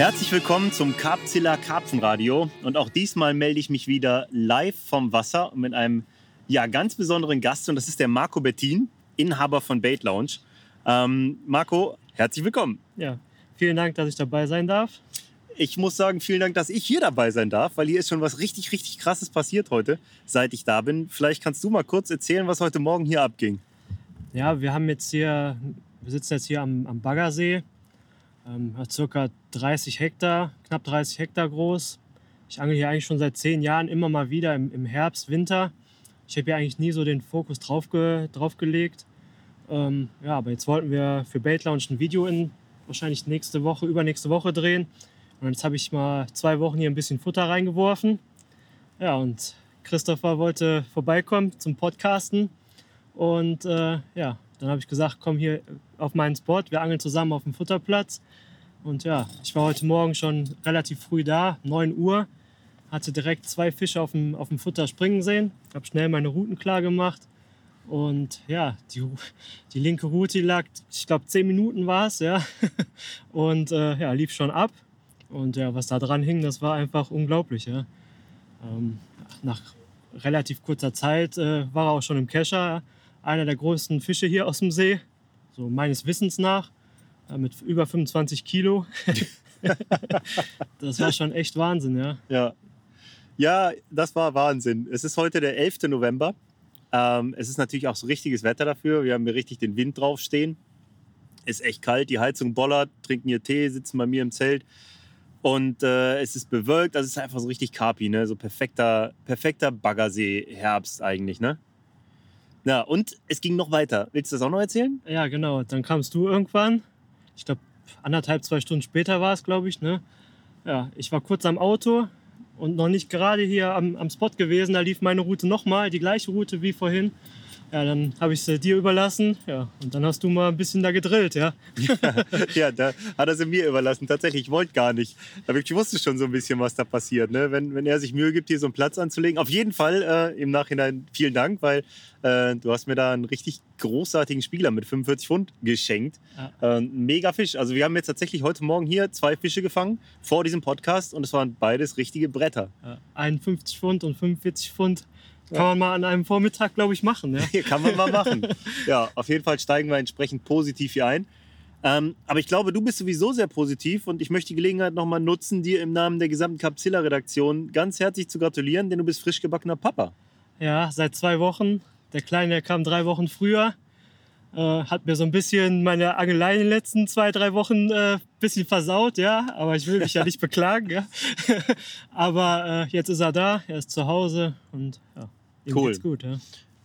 Herzlich willkommen zum Karpzilla Karpfenradio. Und auch diesmal melde ich mich wieder live vom Wasser mit einem ja, ganz besonderen Gast. Und das ist der Marco Bettin, Inhaber von Bait Lounge. Ähm, Marco, herzlich willkommen. Ja, vielen Dank, dass ich dabei sein darf. Ich muss sagen, vielen Dank, dass ich hier dabei sein darf, weil hier ist schon was richtig, richtig Krasses passiert heute, seit ich da bin. Vielleicht kannst du mal kurz erzählen, was heute Morgen hier abging. Ja, wir haben jetzt hier, wir sitzen jetzt hier am, am Baggersee, ähm, hat circa 30 Hektar, knapp 30 Hektar groß. Ich angel hier eigentlich schon seit zehn Jahren immer mal wieder im, im Herbst, Winter. Ich habe hier eigentlich nie so den Fokus drauf, ge, drauf gelegt. Ähm, ja, aber jetzt wollten wir für Bait Lounge ein Video in wahrscheinlich nächste Woche, übernächste Woche drehen. Und jetzt habe ich mal zwei Wochen hier ein bisschen Futter reingeworfen. Ja, und Christopher wollte vorbeikommen zum Podcasten. Und äh, ja, dann habe ich gesagt, komm hier auf meinen Spot, wir angeln zusammen auf dem Futterplatz. Und ja, ich war heute Morgen schon relativ früh da, 9 Uhr, hatte direkt zwei Fische auf dem, auf dem Futter springen sehen, habe schnell meine Routen klar gemacht. Und ja, die, die linke Route die lag, ich glaube, 10 Minuten war es, ja. Und äh, ja, lief schon ab. Und ja, was da dran hing, das war einfach unglaublich. Ja. Ähm, nach relativ kurzer Zeit äh, war er auch schon im Kescher. Einer der größten Fische hier aus dem See, so meines Wissens nach, äh, mit über 25 Kilo. das war schon echt Wahnsinn, ja. Ja, ja das war Wahnsinn. Es ist heute der 11. November. Ähm, es ist natürlich auch so richtiges Wetter dafür. Wir haben hier richtig den Wind draufstehen. Ist echt kalt, die Heizung bollert, trinken hier Tee, sitzen bei mir im Zelt. Und äh, es ist bewölkt, das ist einfach so richtig Kapi, ne? So perfekter, perfekter Baggersee-Herbst eigentlich, ne? Ja, und es ging noch weiter. Willst du das auch noch erzählen? Ja, genau. Dann kamst du irgendwann. Ich glaube, anderthalb, zwei Stunden später war es, glaube ich, ne? Ja, ich war kurz am Auto und noch nicht gerade hier am, am Spot gewesen. Da lief meine Route nochmal, die gleiche Route wie vorhin. Ja, dann habe ich es dir überlassen. Ja, und dann hast du mal ein bisschen da gedrillt, ja. ja, da hat er sie mir überlassen. Tatsächlich, ich wollte gar nicht. Aber ich wusste schon so ein bisschen, was da passiert. Ne? Wenn, wenn er sich Mühe gibt, hier so einen Platz anzulegen. Auf jeden Fall äh, im Nachhinein vielen Dank, weil äh, du hast mir da einen richtig großartigen Spieler mit 45 Pfund geschenkt. Ja. Äh, mega Fisch. Also wir haben jetzt tatsächlich heute Morgen hier zwei Fische gefangen vor diesem Podcast und es waren beides richtige Bretter. Ja, 51 Pfund und 45 Pfund. Kann man mal an einem Vormittag, glaube ich, machen. Ja? Kann man mal machen. ja, auf jeden Fall steigen wir entsprechend positiv hier ein. Ähm, aber ich glaube, du bist sowieso sehr positiv und ich möchte die Gelegenheit nochmal nutzen, dir im Namen der gesamten Capzilla-Redaktion ganz herzlich zu gratulieren, denn du bist frisch gebackener Papa. Ja, seit zwei Wochen. Der Kleine der kam drei Wochen früher. Äh, hat mir so ein bisschen meine Angelei in den letzten zwei, drei Wochen äh, bisschen versaut, ja. Aber ich will mich ja nicht beklagen, ja. aber äh, jetzt ist er da, er ist zu Hause und ja. Ihm cool. gut, ja.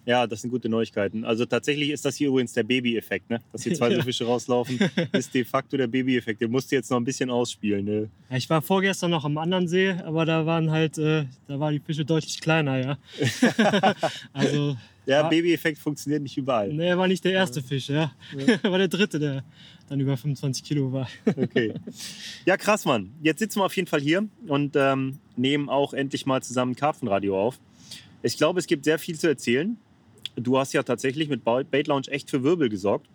Ja, das sind gute Neuigkeiten. Also tatsächlich ist das hier übrigens der Baby-Effekt, ne? Dass hier zwei ja. Fische rauslaufen, ist de facto der Baby-Effekt. Den musst du jetzt noch ein bisschen ausspielen. Ne? Ja, ich war vorgestern noch am anderen See, aber da waren halt, äh, da waren die Fische deutlich kleiner, ja. also. Der Baby-Effekt funktioniert nicht überall. Ne, er war nicht der erste Fisch, ja. ja. war der dritte, der dann über 25 Kilo war. okay. Ja, krass, Mann. Jetzt sitzen wir auf jeden Fall hier und ähm, nehmen auch endlich mal zusammen Karpfenradio auf. Ich glaube, es gibt sehr viel zu erzählen. Du hast ja tatsächlich mit Bait Lounge echt für Wirbel gesorgt.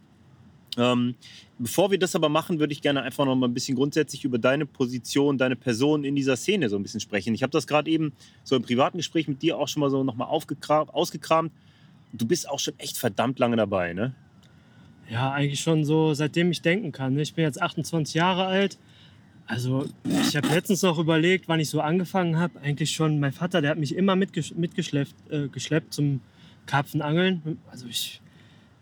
Ähm, bevor wir das aber machen, würde ich gerne einfach noch mal ein bisschen grundsätzlich über deine Position, deine Person in dieser Szene so ein bisschen sprechen. Ich habe das gerade eben so im privaten Gespräch mit dir auch schon mal so noch mal ausgekramt. Du bist auch schon echt verdammt lange dabei, ne? Ja, eigentlich schon so, seitdem ich denken kann. Ich bin jetzt 28 Jahre alt. Also ich habe letztens noch überlegt, wann ich so angefangen habe. Eigentlich schon, mein Vater, der hat mich immer mitgesch mitgeschleppt äh, geschleppt zum Karpfenangeln. Also ich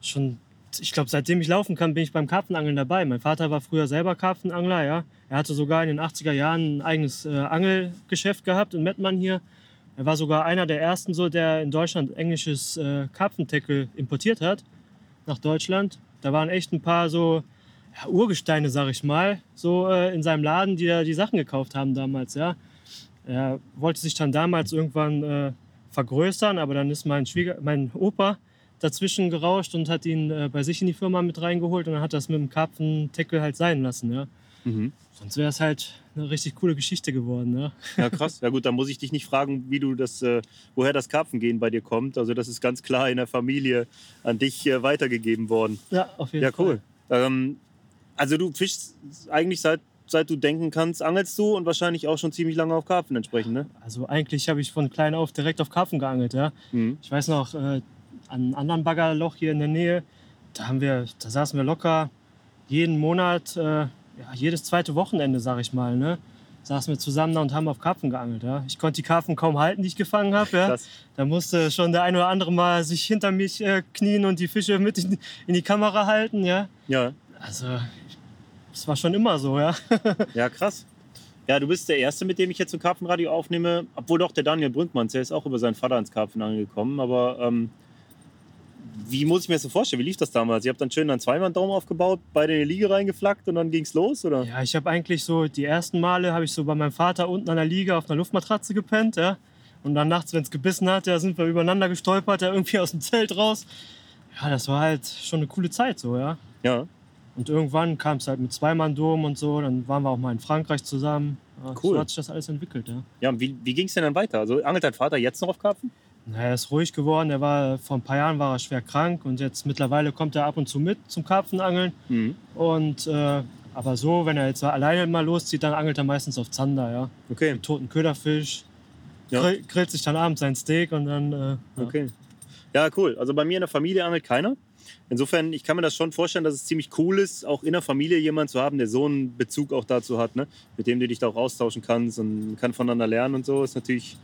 schon, ich glaube, seitdem ich laufen kann, bin ich beim Karpfenangeln dabei. Mein Vater war früher selber Karpfenangler, ja. Er hatte sogar in den 80er Jahren ein eigenes äh, Angelgeschäft gehabt in Mettmann hier. Er war sogar einer der ersten, so, der in Deutschland englisches äh, Karpfenteckel importiert hat nach Deutschland. Da waren echt ein paar so ja, Urgesteine, sag ich mal, so äh, in seinem Laden, die da die Sachen gekauft haben damals, ja. Er wollte sich dann damals irgendwann äh, vergrößern, aber dann ist mein Schwieger, mein Opa dazwischen gerauscht und hat ihn äh, bei sich in die Firma mit reingeholt und dann hat das mit dem Karpfenteckel halt sein lassen, ja. Mhm. Sonst wäre es halt eine richtig coole Geschichte geworden. Ja. ja, krass. Ja gut, dann muss ich dich nicht fragen, wie du das, äh, woher das Karpfengehen bei dir kommt. Also das ist ganz klar in der Familie an dich äh, weitergegeben worden. Ja, auf jeden Fall. Ja, cool. Ähm, also du fischst eigentlich seit seit du denken kannst, angelst du und wahrscheinlich auch schon ziemlich lange auf Karpfen entsprechend, ne? Also eigentlich habe ich von klein auf direkt auf Karpfen geangelt, ja. Mhm. Ich weiß noch, äh, an einem anderen Baggerloch hier in der Nähe, da haben wir, da saßen wir locker jeden Monat, äh, ja, jedes zweite Wochenende, sag ich mal, ne? Saßen wir zusammen da und haben auf Karpfen geangelt, ja. Ich konnte die Karpfen kaum halten, die ich gefangen habe, ja. Da musste schon der ein oder andere mal sich hinter mich äh, knien und die Fische mit in, in die Kamera halten, ja. Ja. Also, das war schon immer so, ja. Ja, krass. Ja, du bist der Erste, mit dem ich jetzt ein Karpfenradio aufnehme. Obwohl doch der Daniel Brünkmanns, der ist auch über seinen Vater ans Karpfen angekommen. Aber ähm, wie muss ich mir das so vorstellen? Wie lief das damals? Ihr habt dann schön einen Zweimann-Daumen aufgebaut, beide in die Liege reingeflackt und dann ging's los, oder? Ja, ich habe eigentlich so, die ersten Male habe ich so bei meinem Vater unten an der Liege auf einer Luftmatratze gepennt, ja. Und dann nachts, wenn es gebissen hat, ja, sind wir übereinander gestolpert, ja, irgendwie aus dem Zelt raus. Ja, das war halt schon eine coole Zeit so, ja. Ja. Und irgendwann kam es halt mit Zweimann-Dom und so, dann waren wir auch mal in Frankreich zusammen. Cool. So hat sich das alles entwickelt, ja. Ja, und wie, wie ging's denn dann weiter? Also angelt dein Vater jetzt noch auf Karpfen? Na, er ist ruhig geworden, er war, vor ein paar Jahren war er schwer krank und jetzt mittlerweile kommt er ab und zu mit zum Karpfenangeln. Mhm. Und, äh, aber so, wenn er jetzt alleine mal loszieht, dann angelt er meistens auf Zander, ja. Okay. toten Köderfisch, Ja. grill, grillt sich dann abends sein Steak und dann. Äh, ja. Okay. Ja, cool. Also bei mir in der Familie angelt keiner. Insofern, ich kann mir das schon vorstellen, dass es ziemlich cool ist, auch in der Familie jemanden zu haben, der so einen Bezug auch dazu hat, ne? mit dem du dich da auch austauschen kannst und kann voneinander lernen und so. Ist natürlich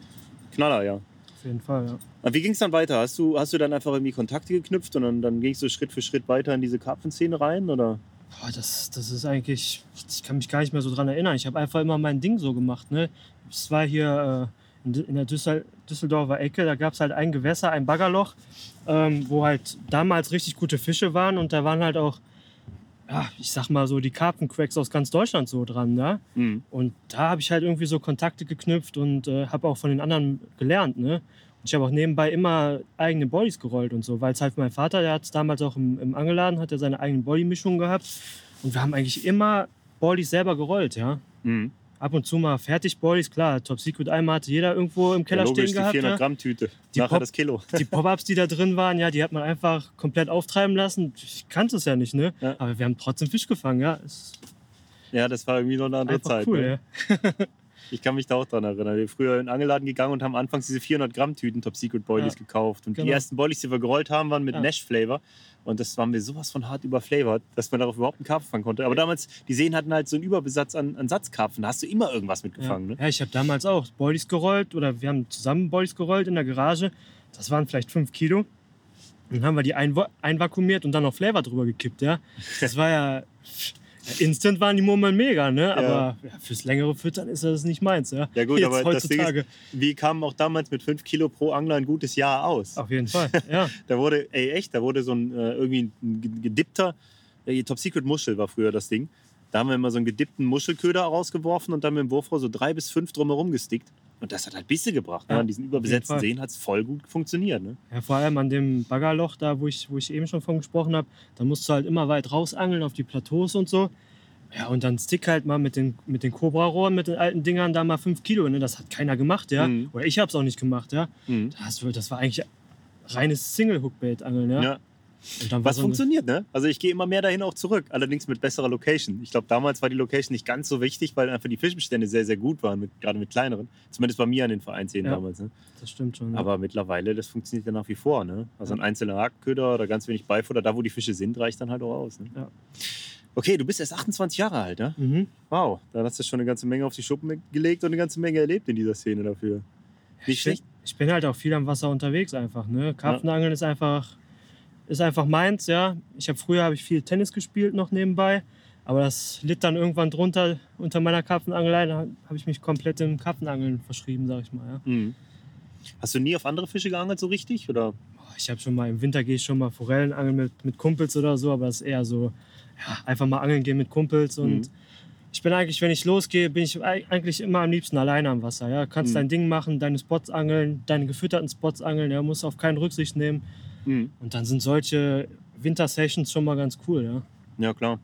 Knaller, ja. Auf jeden Fall, ja. Und wie ging es dann weiter? Hast du, hast du dann einfach irgendwie Kontakte geknüpft und dann, dann gingst du Schritt für Schritt weiter in diese Karpfenszene rein? Oder? Boah, das, das ist eigentlich. Ich kann mich gar nicht mehr so dran erinnern. Ich habe einfach immer mein Ding so gemacht. Ne? Es war hier äh, in, der Düssel, Düsseldorfer Ecke, da gab es halt ein Gewässer, ein Baggerloch, ähm, wo halt damals richtig gute Fische waren und da waren halt auch, ja, ich sag mal so, die Karpfencracks aus ganz Deutschland so dran. Ne? Mhm. Und da habe ich halt irgendwie so Kontakte geknüpft und äh, habe auch von den anderen gelernt. Ne? Und ich habe auch nebenbei immer eigene Bodies gerollt und so, weil es halt mein Vater, der hat damals auch im, im Angeladen, hat er seine eigenen Bodymischungen gehabt. Und wir haben eigentlich immer Bodies selber gerollt, ja. Mhm. Ab und zu mal fertig Bodies, klar. Top Secret Eimer hatte jeder irgendwo im Keller ja, logisch, stehen die gehabt. 400 Ja. Gramm Tüte. Die Nachher Pop- das Kilo. Die Pop-Ups, die da drin waren, ja, die hat man einfach komplett auftreiben lassen. Ich kannte es ja nicht, ne? Ja. Aber wir haben trotzdem Fisch gefangen, ja. Ist Ja, das war irgendwie noch eine andere Zeit. cool, ne? ja. Ich kann mich da auch dran erinnern. Wir sind früher in den Angeladen gegangen und haben anfangs diese 400 Gramm Tüten Top Secret Boilies Ja, gekauft. Und die genau. ersten Boilies, die wir gerollt haben, waren mit Ja. Nash Flavor. Und das waren wir sowas von hart überflavored, dass man darauf überhaupt einen Karpfen fangen konnte. Aber damals, die Seen hatten halt so einen Überbesatz an, an Satzkarpfen. Da hast du immer irgendwas mitgefangen. Ja, Ne? ja ich habe damals auch Boilies gerollt oder wir haben zusammen Boilies gerollt in der Garage. Das waren vielleicht fünf Kilo. Dann haben wir die einva- einvakuumiert und dann noch Flavor drüber gekippt, ja. Das war ja. Instant waren die Murmeln mega, ne? Aber ja, fürs längere Füttern ist das nicht meins, ja. Ja gut, Jetzt aber heutzutage. ist, wie kamen auch damals mit 5 Kilo pro Angler ein gutes Jahr aus? Auf jeden Fall, ja. Da wurde, ey echt, da wurde so ein äh, irgendwie ein ge- gedippter, Top Secret Muschel war früher das Ding. Da haben wir immer so einen gedippten Muschelköder rausgeworfen und dann mit dem Wurfrohr so drei bis fünf drumherum gestickt. Und das hat halt Bisse gebracht. Ne? Ja, An diesen überbesetzten. Seen hat es voll gut funktioniert. Ne? ja. Vor allem an dem Baggerloch da, wo ich, wo ich eben schon von gesprochen habe, da musst du halt immer weit rausangeln auf die Plateaus und so. Ja, und dann stick halt mal mit den, mit den Cobra-Rohren, mit den alten Dingern da mal fünf Kilo. Ne? Das hat keiner gemacht, ja. Mhm. Oder ich habe es auch nicht gemacht, ja. Mhm. Das, das war eigentlich reines Single-Hook-Bait-Angeln, ja. Ja. Was so funktioniert, ne? Also ich gehe immer mehr dahin auch zurück, allerdings mit besserer Location. Ich glaube, damals war die Location nicht ganz so wichtig, weil einfach die Fischbestände sehr, sehr gut waren, mit, gerade mit kleineren. Zumindest bei mir an den Vereinsseen Ja. damals. Ne? Das stimmt schon. ja. Aber mittlerweile, das funktioniert ja nach wie vor. Ne? Also ein einzelner Hakenköder oder ganz wenig Beifutter, da wo die Fische sind, reicht dann halt auch aus. Ne? Ja. Okay, du bist erst 28 Jahre alt, ne? Mhm. Wow, dann hast du schon eine ganze Menge auf die Schuppen gelegt und eine ganze Menge erlebt in dieser Szene dafür. Nicht ich, bin, schlecht. ich bin halt auch viel am Wasser unterwegs einfach. Ne? Karpfenangeln ist einfach ist einfach meins, ja. Ich habe früher habe ich viel Tennis gespielt noch nebenbei, aber das litt dann irgendwann drunter unter meiner Karpfenangelei. Da habe ich mich komplett dem Karpfenangeln verschrieben, sag ich mal. Ja. Mhm. Hast du nie auf andere Fische geangelt so richtig? Oder? Ich habe schon mal im Winter gehe ich schon mal Forellen angeln mit, mit Kumpels oder so, aber das ist eher so ja, einfach mal angeln gehen mit Kumpels und Mhm. ich bin eigentlich, wenn ich losgehe, bin ich ei- eigentlich immer am liebsten alleine am Wasser. Ja, kannst Mhm. dein Ding machen, deine Spots angeln, deine gefütterten Spots angeln. Ja, musst auf keinen Rücksicht nehmen. Mhm. Und dann sind solche Wintersessions schon mal ganz cool. Ja, Ja, klar.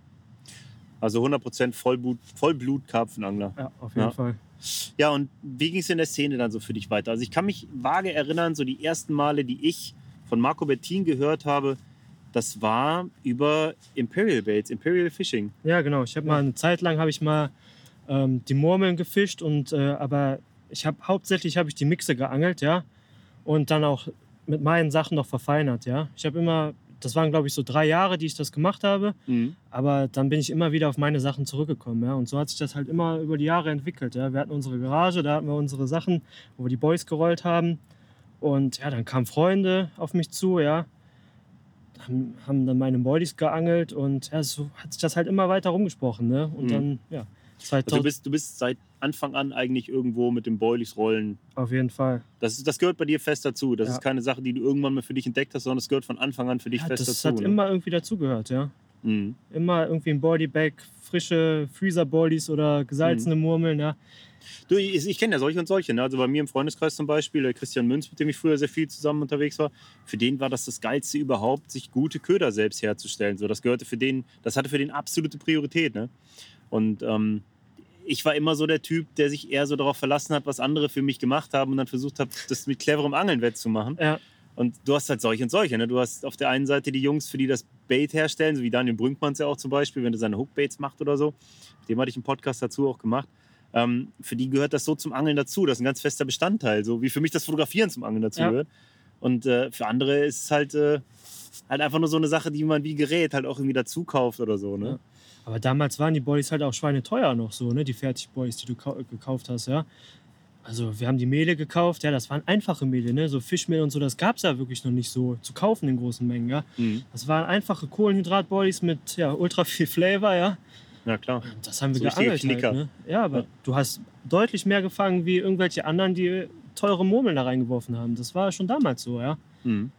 Also 100% Vollblut, Vollblut-Karpfenangler. ja auf jeden Ja. Fall. Ja, und wie ging es in der Szene dann so für dich weiter? Also ich kann mich vage erinnern, so die ersten Male, die ich von Marco Bettin gehört habe, Das war über Imperial Baits, Imperial Fishing. Ja, genau. Ich habe mal eine Zeit lang habe ich mal ähm, die Murmeln gefischt und äh, aber ich habe hauptsächlich habe ich die Mixe geangelt, ja, und dann auch mit meinen Sachen noch verfeinert, ja. Ich habe immer, das waren glaube ich so drei Jahre, die ich das gemacht habe, Mhm. aber dann bin ich immer wieder auf meine Sachen zurückgekommen, ja. Und so hat sich das halt immer über die Jahre entwickelt, ja. Wir hatten unsere Garage, da hatten wir unsere Sachen, wo wir die Boys gerollt haben und ja, dann kamen Freunde auf mich zu, ja. Haben, haben dann meine Boilies geangelt und ja, so hat sich das halt immer weiter rumgesprochen, ne. Und Mhm. dann, ja, 2000, Also du bist, du bist seit Anfang an eigentlich irgendwo mit dem Boilies rollen. auf jeden Fall. Das, ist- das gehört bei dir fest dazu. Das Ja. ist keine Sache, die du irgendwann mal für dich entdeckt hast, sondern das gehört von Anfang an für dich Ja, fest das dazu. hat ne? immer irgendwie dazugehört, ja. Mhm. Immer irgendwie ein Bodybag, frische Freezer-Boilies oder gesalzene Mhm. Murmeln, ja. Du, ich, ich kenne ja solche und solche. Ne? Also bei mir im Freundeskreis zum Beispiel, der Christian Münz, mit dem ich früher sehr viel zusammen unterwegs war, für den war das das Geilste überhaupt, sich gute Köder selbst herzustellen. So, das gehörte für den, das hatte für den absolute Priorität. Ne? Und ähm, ich war immer so der Typ, der sich eher so darauf verlassen hat, was andere für mich gemacht haben und dann versucht hat, das mit cleverem Angeln wettzumachen. Ja, Und du hast halt solche und solche. Ne? Du hast auf der einen Seite die Jungs, für die das Bait herstellen, so wie Daniel Brünkmanns ja auch zum Beispiel, wenn er seine Hookbaits macht oder so. Dem hatte ich einen Podcast dazu auch gemacht. Ähm, für die gehört das so zum Angeln dazu. Das ist ein ganz fester Bestandteil. So wie für mich das Fotografieren zum Angeln dazu Ja. gehört. Und äh, für andere ist es halt, äh, halt einfach nur so eine Sache, die man wie Gerät halt auch irgendwie dazu kauft oder so. Ne? Ja. Aber damals waren die Boilies halt auch schweineteuer noch so, ne? Die Fertigboilies, die du kau- gekauft hast, ja. Also wir haben die Mehle gekauft, ja, das waren einfache Mehle, ne? So Fischmehl und so, das gab es ja wirklich noch nicht so zu kaufen in großen Mengen, ja. Mhm. Das waren einfache Kohlenhydratboilies mit ja, ultra viel Flavor, ja. Ja, klar. Das haben wir So geangelt halt, ne? Ja, aber Ja. du hast deutlich mehr gefangen wie irgendwelche anderen, die teure Murmeln da reingeworfen haben. Das war schon damals so, ja. Mhm.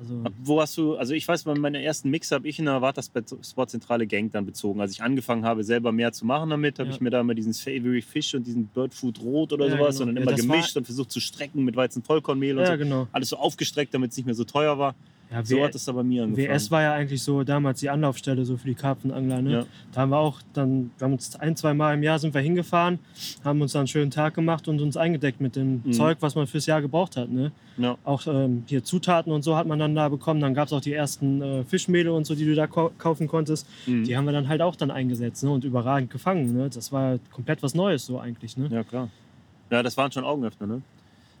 Also, Wo hast du, also ich weiß, bei meiner ersten Mix habe ich in der Wartas Sportzentrale Gang dann bezogen. Als ich angefangen habe, selber mehr zu machen damit, habe Ja. ich mir da immer diesen Savory Fish und diesen Bird Food Rot oder Ja, sowas genau. und dann immer war- gemischt und versucht zu strecken mit Weizen-Vollkornmehl und ja, so. genau. Alles so aufgestreckt, damit es nicht mehr so teuer war. Ja, So W- hat es da bei mir angefangen. WS war ja eigentlich so damals die Anlaufstelle so für die Karpfenangler. Ne? Ja. Da haben wir auch dann, wir haben uns ein, zwei Mal im Jahr sind wir hingefahren, haben uns dann einen schönen Tag gemacht und uns eingedeckt mit dem Mhm. Zeug, was man fürs Jahr gebraucht hat. Ne? Ja. Auch ähm, hier Zutaten und so hat man dann da bekommen. Dann gab es auch die ersten äh, Fischmehle und so, die du da kau- kaufen konntest. Mhm. Die haben wir dann halt auch dann eingesetzt ne? und überragend gefangen. Ne? Das war komplett was Neues so eigentlich. Ne? ja, klar. Ja, das waren schon Augenöffner, ne?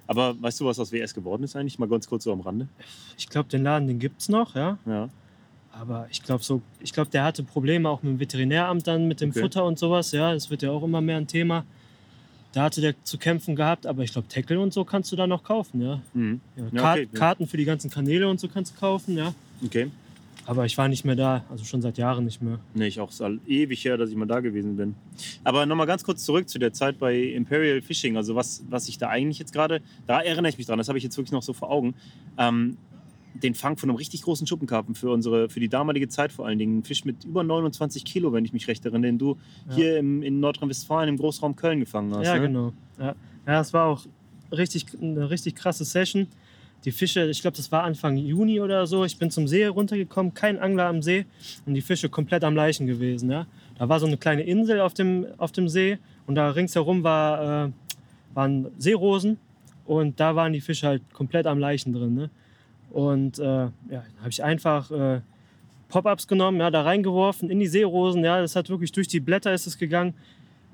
Aber weißt du, was aus WS geworden ist eigentlich? Mal ganz kurz so am Rande. Ich glaube, den Laden, den gibt es noch, ja. Ja. Aber ich glaube so, ich glaube, der hatte Probleme auch mit dem Veterinäramt dann, mit dem Okay. Futter und sowas. Ja, das wird ja auch immer mehr ein Thema. Da hatte der zu kämpfen gehabt, aber ich glaube, Tackle und so kannst du da noch kaufen, ja. Mhm. ja, Ja, Kar- okay, ja. Karten für die ganzen Kanäle und so kannst du kaufen, ja. Okay. Aber ich war nicht mehr da, also schon seit Jahren nicht mehr. Nee, ich auch. Es ist ewig her, dass ich mal da gewesen bin. Aber nochmal ganz kurz zurück zu der Zeit bei Imperial Fishing. Also was, was ich da eigentlich jetzt gerade, da erinnere ich mich dran, das habe ich jetzt wirklich noch so vor Augen. Ähm, den Fang von einem richtig großen Schuppenkarpfen für unsere, für die damalige Zeit vor allen Dingen. Ein Fisch mit über 29 Kilo, wenn ich mich recht erinnere, den du Ja. hier im, in Nordrhein-Westfalen im Großraum Köln gefangen hast. ja, ne? genau. Ja. ja, es war auch richtig, eine richtig krasse Session. Die Fische, ich glaube, das war Anfang Juni oder so. Ich bin zum See runtergekommen, kein Angler am See und die Fische komplett am Leichen gewesen. Ja. Da war so eine kleine Insel auf dem, auf dem See und da ringsherum war, äh, waren Seerosen und da waren die Fische halt komplett am Leichen drin. Ne? Und äh, ja, habe ich einfach äh, Pop-ups genommen, ja, da reingeworfen in die Seerosen. Ja, das hat wirklich durch die Blätter ist es gegangen.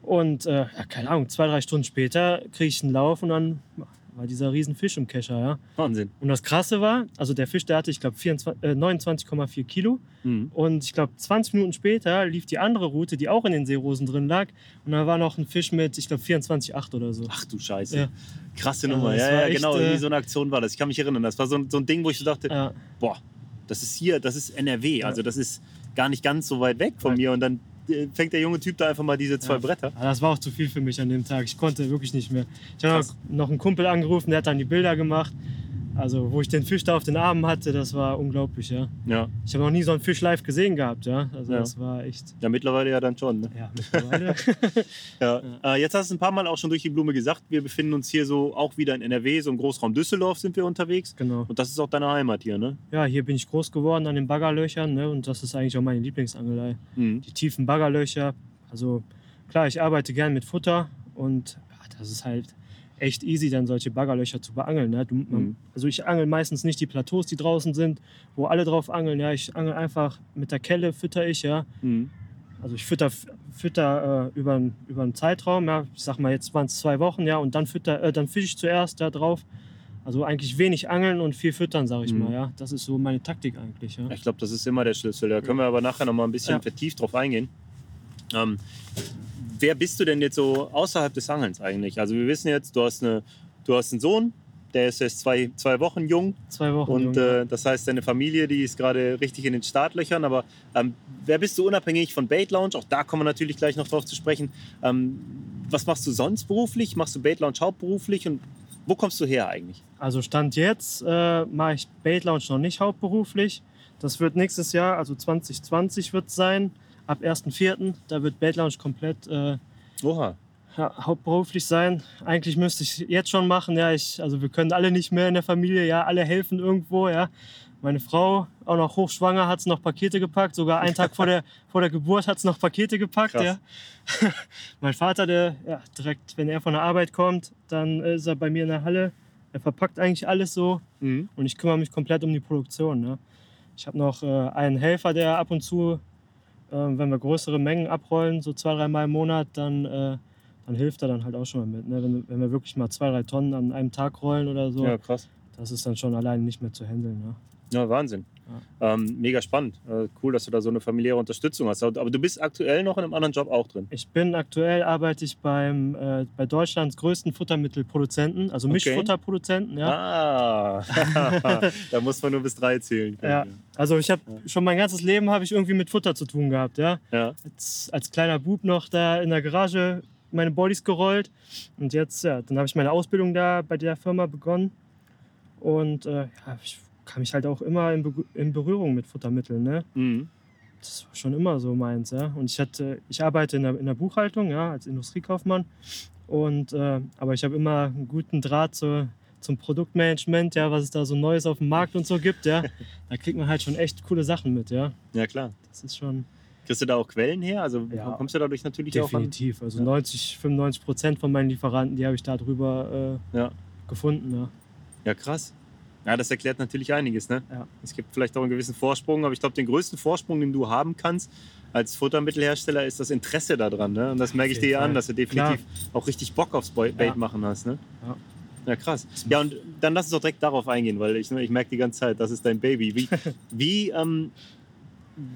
Und äh, ja, keine Ahnung, zwei, drei Stunden später kriege ich einen Lauf und dann war dieser riesen Fisch im Kescher. Ja. Wahnsinn. Und das Krasse war, also der Fisch, der hatte, ich glaube, äh, 29,4 Kilo. Mhm. Und ich glaube, 20 Minuten später lief die andere Route, die auch in den Seerosen drin lag. Und da war noch ein Fisch mit, ich glaube, 24,8 oder so. Ach du Scheiße. Ja. Krasse Also Nummer. das Ja, ja, echt, genau. äh, Irgendwie so eine Aktion war das. Ich kann mich erinnern. Das war so, ein- so ein Ding, wo ich so dachte, Ja, boah, das ist hier, das ist NRW, also das ist gar nicht ganz so weit weg von Ja. mir. Und dann fängt der junge Typ da einfach mal diese zwei Ja. Bretter. aber das war auch zu viel für mich an dem Tag. Ich konnte wirklich nicht mehr. Ich habe noch einen Kumpel angerufen, der hat dann die Bilder gemacht. Also, wo ich den Fisch da auf den Armen hatte, das war unglaublich, ja. Ja. Ich habe noch nie so einen Fisch live gesehen gehabt, ja. Also, Ja. das war echt. ja, mittlerweile ja dann schon. Ne? Ja, mittlerweile. Ja. Äh, jetzt hast du ein paar Mal auch schon durch die Blume gesagt, wir befinden uns hier so auch wieder in NRW, so im Großraum Düsseldorf sind wir unterwegs. genau. Und das ist auch deine Heimat hier, ne? Ja, hier bin ich groß geworden an den Baggerlöchern, ne? Und das ist eigentlich auch meine Lieblingsangelei. Mhm. Die tiefen Baggerlöcher. Also, klar, ich arbeite gern mit Futter und ja, das ist halt echt easy, dann solche Baggerlöcher zu beangeln. Ne? Du, man, Mhm. Also ich angel meistens nicht die Plateaus, die draußen sind, wo alle drauf angeln. Ja, ich angel einfach mit der Kelle, fütter ich, ja. Mhm. Also ich fütter, fütter äh, über, einen- über einen Zeitraum, ja. Ich sag mal, jetzt waren es zwei Wochen, ja, und dann fütter, äh, dann fische ich zuerst da drauf. Also eigentlich wenig angeln und viel füttern, sage ich Mhm. mal, ja. Das ist so meine Taktik eigentlich, ja. Ich glaube, das ist immer der Schlüssel. Da können wir aber nachher noch mal ein bisschen Ja. vertieft drauf eingehen. Ähm, wer bist du denn jetzt so außerhalb des Angelns eigentlich? Also wir wissen jetzt, du hast, eine, du hast einen Sohn, der ist erst zwei, zwei Wochen jung. Zwei Wochen. Und Junge. äh, das heißt, deine Familie, die ist gerade richtig in den Startlöchern. Aber ähm, wer bist du unabhängig von Bait Lounge? Auch da kommen wir natürlich gleich noch drauf zu sprechen. Ähm, was machst du sonst beruflich? Machst du Bait Lounge hauptberuflich? Und wo kommst du her eigentlich? Also Stand jetzt äh, mache ich Bait Lounge noch nicht hauptberuflich. Das wird nächstes Jahr, also 2020 wird es sein, ab 1.4. Da wird Bait Lounge komplett äh, ja, hauptberuflich sein. Eigentlich müsste ich jetzt schon machen. Ja, ich, also wir können alle nicht mehr in der Familie. Ja, alle helfen irgendwo. Ja, meine Frau auch noch hochschwanger hat es noch Pakete gepackt. Sogar einen Tag vor der vor der Geburt hat es noch Pakete gepackt. Krass. Ja. mein Vater, der ja, direkt, wenn er von der Arbeit kommt, dann ist er bei mir in der Halle. Er verpackt eigentlich alles so Mhm. und ich kümmere mich komplett um die Produktion. Ne? Ich habe noch äh, einen Helfer, der ab und zu, wenn wir größere Mengen abrollen, so zwei, dreimal im Monat, dann, äh, dann hilft er dann halt auch schon mal mit. Ne? Wenn, wenn wir wirklich mal zwei, drei Tonnen an einem Tag rollen oder so, Ja, krass. das ist dann schon alleine nicht mehr zu handeln. Ne? Ja, Wahnsinn. Ähm, mega spannend. Äh, cool, dass du da so eine familiäre Unterstützung hast. Aber du bist aktuell noch in einem anderen Job auch drin. Ich bin aktuell arbeite ich beim, äh, bei Deutschlands größten Futtermittelproduzenten, also Okay. Mischfutterproduzenten. Ja? Ah, da muss man nur bis drei zählen. können, Ja. Also ich habe schon mein ganzes Leben habe ich irgendwie mit Futter zu tun gehabt. Ja? ja. als, als kleiner Bub noch da in der Garage meine Bodies gerollt. Und jetzt, ja, dann habe ich meine Ausbildung da bei der Firma begonnen. Und äh, ja, ich kam mich halt auch immer in, Be in Berührung mit Futtermitteln. Ne? Mhm. Das war schon immer so meins. Ja? Und ich, hatte, ich arbeite in der, in der Buchhaltung ja, als Industriekaufmann. Und, äh, aber ich habe immer einen guten Draht zur, zum Produktmanagement, ja, was es da so Neues auf dem Markt und so gibt. Ja? Da kriegt man halt schon echt coole Sachen mit. Ja? ja, klar. Das ist schon. Kriegst du da auch Quellen her? Also Ja. kommst du dadurch natürlich Definitiv. Also Ja. 90, 95 Prozent von meinen Lieferanten, die habe ich darüber äh, Ja. gefunden. Ja. auch. Ja, krass. Ja, das erklärt natürlich einiges. Ne? Ja. Es gibt vielleicht auch einen gewissen Vorsprung, aber ich glaube, den größten Vorsprung, den du haben kannst als Futtermittelhersteller, ist das Interesse daran. Ne? Und das merke ich dir ja an, dass du definitiv auch richtig Bock aufs Bait machen hast. Ne? Ja. Ja, krass. Ja, und dann lass uns doch direkt darauf eingehen, weil ich, ich merke die ganze Zeit, das ist dein Baby. Wie, wie, ähm,